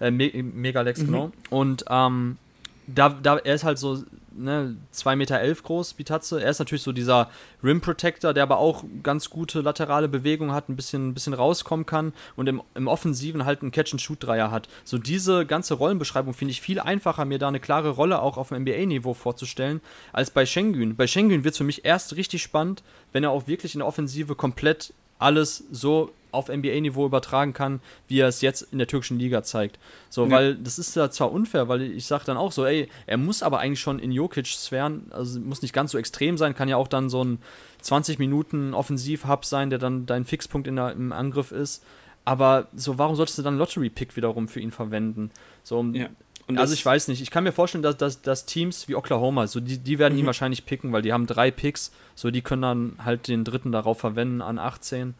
Äh, Me Megalex, mhm. genau. Und ähm, da, da, er ist halt so ne, 2,11 Meter elf groß, Bitazze. Er ist natürlich so dieser Rim Protector, der aber auch ganz gute laterale Bewegungen hat, ein bisschen, ein bisschen rauskommen kann und im, im Offensiven halt einen Catch-and-Shoot-Dreier hat. So diese ganze Rollenbeschreibung finde ich viel einfacher, mir da eine klare Rolle auch auf dem NBA-Niveau vorzustellen, als bei Schengen. Bei Schengen wird es für mich erst richtig spannend, wenn er auch wirklich in der Offensive komplett alles so auf NBA-Niveau übertragen kann, wie er es jetzt in der türkischen Liga zeigt. So, ja. weil das ist ja zwar unfair, weil ich sage dann auch so, ey, er muss aber eigentlich schon in Jokic-Sphären, also muss nicht ganz so extrem sein, kann ja auch dann so ein 20 Minuten Offensiv-Hub sein, der dann dein Fixpunkt in der, im Angriff ist. Aber so, warum solltest du dann Lottery-Pick wiederum für ihn verwenden? So, ja. also ich weiß nicht. Ich kann mir vorstellen, dass, dass, dass Teams wie Oklahoma, so die, die werden mhm. ihn wahrscheinlich picken, weil die haben drei Picks, so die können dann halt den dritten darauf verwenden an 18.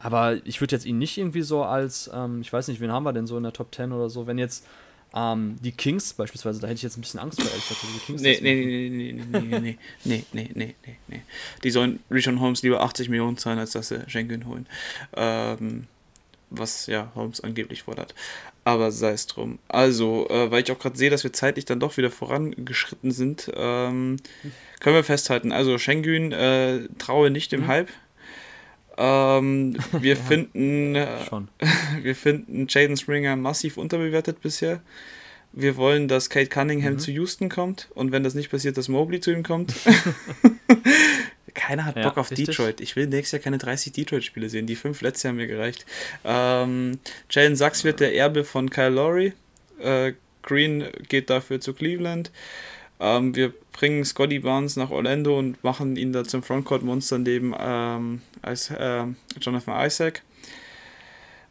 Aber ich würde jetzt ihn nicht irgendwie so als, ähm, ich weiß nicht, wen haben wir denn so in der Top 10 oder so, wenn jetzt ähm, die Kings beispielsweise, da hätte ich jetzt ein bisschen Angst vor, ehrlich. Die Kings nee, nee, nee, nee, nee, nee, nee, nee, nee, nee, nee, nee. Die sollen Richard Holmes lieber 80 Millionen zahlen, als dass sie Schengen holen. Ähm, was ja Holmes angeblich fordert. Aber sei es drum. Also, äh, weil ich auch gerade sehe, dass wir zeitlich dann doch wieder vorangeschritten sind, ähm, können wir festhalten. Also, Schengen äh, traue nicht dem mhm. Hype. Ähm, wir ja, finden, äh, wir finden Jaden Springer massiv unterbewertet bisher. Wir wollen, dass Kate Cunningham mhm. zu Houston kommt und wenn das nicht passiert, dass Mobley zu ihm kommt. Keiner hat ja, Bock auf richtig. Detroit. Ich will nächstes Jahr keine 30 Detroit-Spiele sehen. Die fünf letztes Jahr haben mir gereicht. Ähm, Jalen Sachs wird der Erbe von Kyle Lowry. Äh, Green geht dafür zu Cleveland. Ähm, wir bringen Scotty Barnes nach Orlando und machen ihn da zum Frontcourt-Monster neben ähm, als, äh, Jonathan Isaac.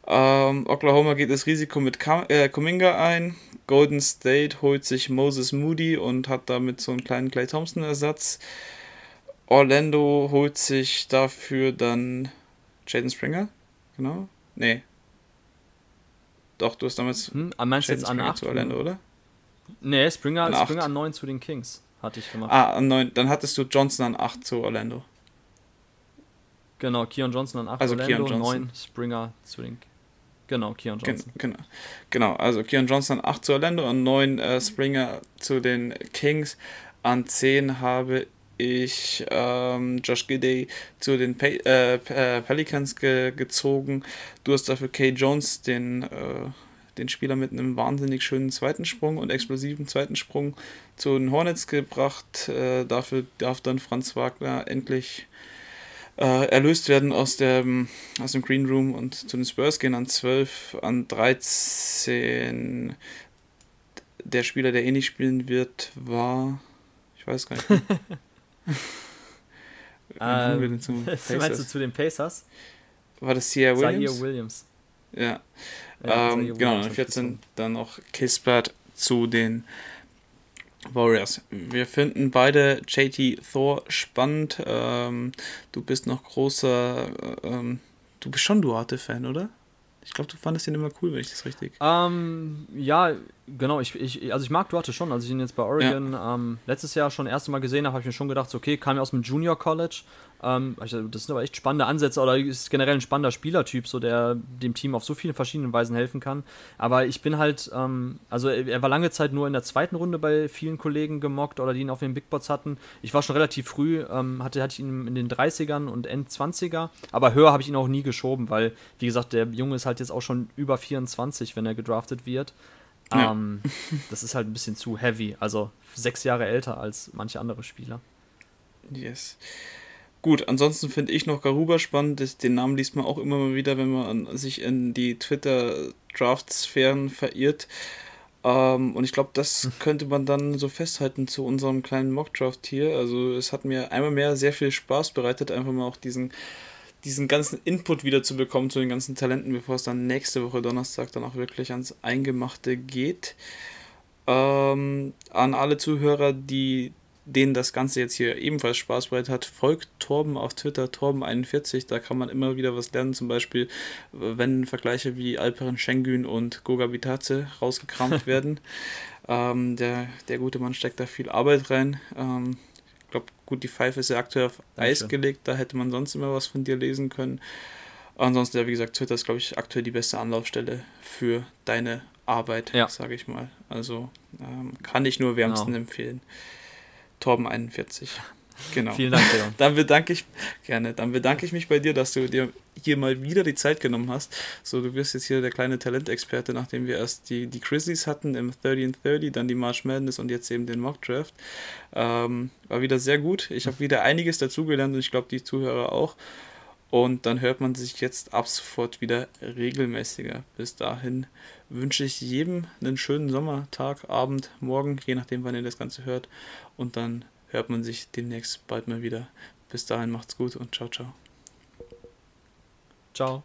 Ähm, Oklahoma geht das Risiko mit Kam äh, Kuminga ein. Golden State holt sich Moses Moody und hat damit so einen kleinen Clay Thompson-Ersatz. Orlando holt sich dafür dann Jaden Springer. Genau. Nee. Doch, du hast damals. Hm, meinst Jaden jetzt an 8 zu Orlando, oder? Nee, Springer an, Springer an 9 zu den Kings. Hatte ich gemacht. Ah, an 9. Dann hattest du Johnson an 8 zu Orlando. Genau, Keon Johnson an 8 also Orlando, 9 Springer zu den Genau, Keon Johnson. Gen genau, genau, also Keon Johnson an 8 zu Orlando und 9 äh, Springer zu den Kings. An 10 habe ich ähm, Josh Gidey zu den Pe äh, äh, Pelicans ge gezogen. Du hast dafür Kay Jones, den, äh, den Spieler mit einem wahnsinnig schönen zweiten Sprung und explosiven zweiten Sprung, zu den Hornets gebracht. Äh, dafür darf dann Franz Wagner endlich äh, erlöst werden aus, der, aus dem Green Room und zu den Spurs gehen an 12, an 13. Der Spieler, der eh nicht spielen wird, war. Ich weiß gar nicht. ähm, meinst du zu den Pacers? War das Sierra Williams? Zaire Williams. Ja. ja ähm, genau, dann 14 dann noch Kispert zu den Warriors. Wir finden beide JT Thor spannend. Ähm, du bist noch großer. Äh, ähm, du bist schon Duarte-Fan, oder? Ich glaube, du fandest ihn immer cool, wenn ich das richtig. Ähm, ja, genau. Ich, ich, also ich mag Duarte schon. Als ich ihn jetzt bei Oregon ja. ähm, letztes Jahr schon das erste Mal gesehen habe, habe ich mir schon gedacht, okay, kam ja aus dem Junior College. Ähm, das sind aber echt spannende Ansätze oder ist generell ein spannender Spielertyp, so der dem Team auf so vielen verschiedenen Weisen helfen kann. Aber ich bin halt, ähm, also er war lange Zeit nur in der zweiten Runde bei vielen Kollegen gemockt oder die ihn auf den Big Bots hatten. Ich war schon relativ früh, ähm, hatte, hatte ich ihn in den 30ern und End 20er, aber höher habe ich ihn auch nie geschoben, weil, wie gesagt, der Junge ist halt jetzt auch schon über 24, wenn er gedraftet wird. Ja. Ähm, das ist halt ein bisschen zu heavy, also sechs Jahre älter als manche andere Spieler. Yes. Gut, ansonsten finde ich noch Garuba spannend. Den Namen liest man auch immer mal wieder, wenn man sich in die Twitter-Draft-Sphären verirrt. Ähm, und ich glaube, das hm. könnte man dann so festhalten zu unserem kleinen Mock-Draft hier. Also es hat mir einmal mehr sehr viel Spaß bereitet, einfach mal auch diesen, diesen ganzen Input wieder zu bekommen zu den ganzen Talenten, bevor es dann nächste Woche Donnerstag dann auch wirklich ans Eingemachte geht. Ähm, an alle Zuhörer, die denen das Ganze jetzt hier ebenfalls Spaß bereitet hat, folgt Torben auf Twitter, Torben41, da kann man immer wieder was lernen, zum Beispiel, wenn Vergleiche wie Alperen Schengen und Goga Bitaze rausgekramt werden. Ähm, der, der gute Mann steckt da viel Arbeit rein. Ähm, ich glaube, gut, die Pfeife ist ja aktuell auf Eis gelegt, da hätte man sonst immer was von dir lesen können. Ansonsten, ja, wie gesagt, Twitter ist, glaube ich, aktuell die beste Anlaufstelle für deine Arbeit, ja. sage ich mal. Also ähm, kann ich nur wärmsten genau. empfehlen. Torben41. Genau. Vielen Dank, Leon. Dann bedanke ich gerne. Dann bedanke ich mich bei dir, dass du dir hier mal wieder die Zeit genommen hast. So, du wirst jetzt hier der kleine Talentexperte, nachdem wir erst die, die Grizzlies hatten im 30 and 30, dann die March Madness und jetzt eben den Mock Draft. Ähm, war wieder sehr gut. Ich habe wieder einiges dazugelernt und ich glaube, die Zuhörer auch. Und dann hört man sich jetzt ab sofort wieder regelmäßiger. Bis dahin wünsche ich jedem einen schönen Sommertag, Abend, Morgen, je nachdem, wann ihr das Ganze hört. Und dann hört man sich demnächst bald mal wieder. Bis dahin macht's gut und ciao, ciao. Ciao.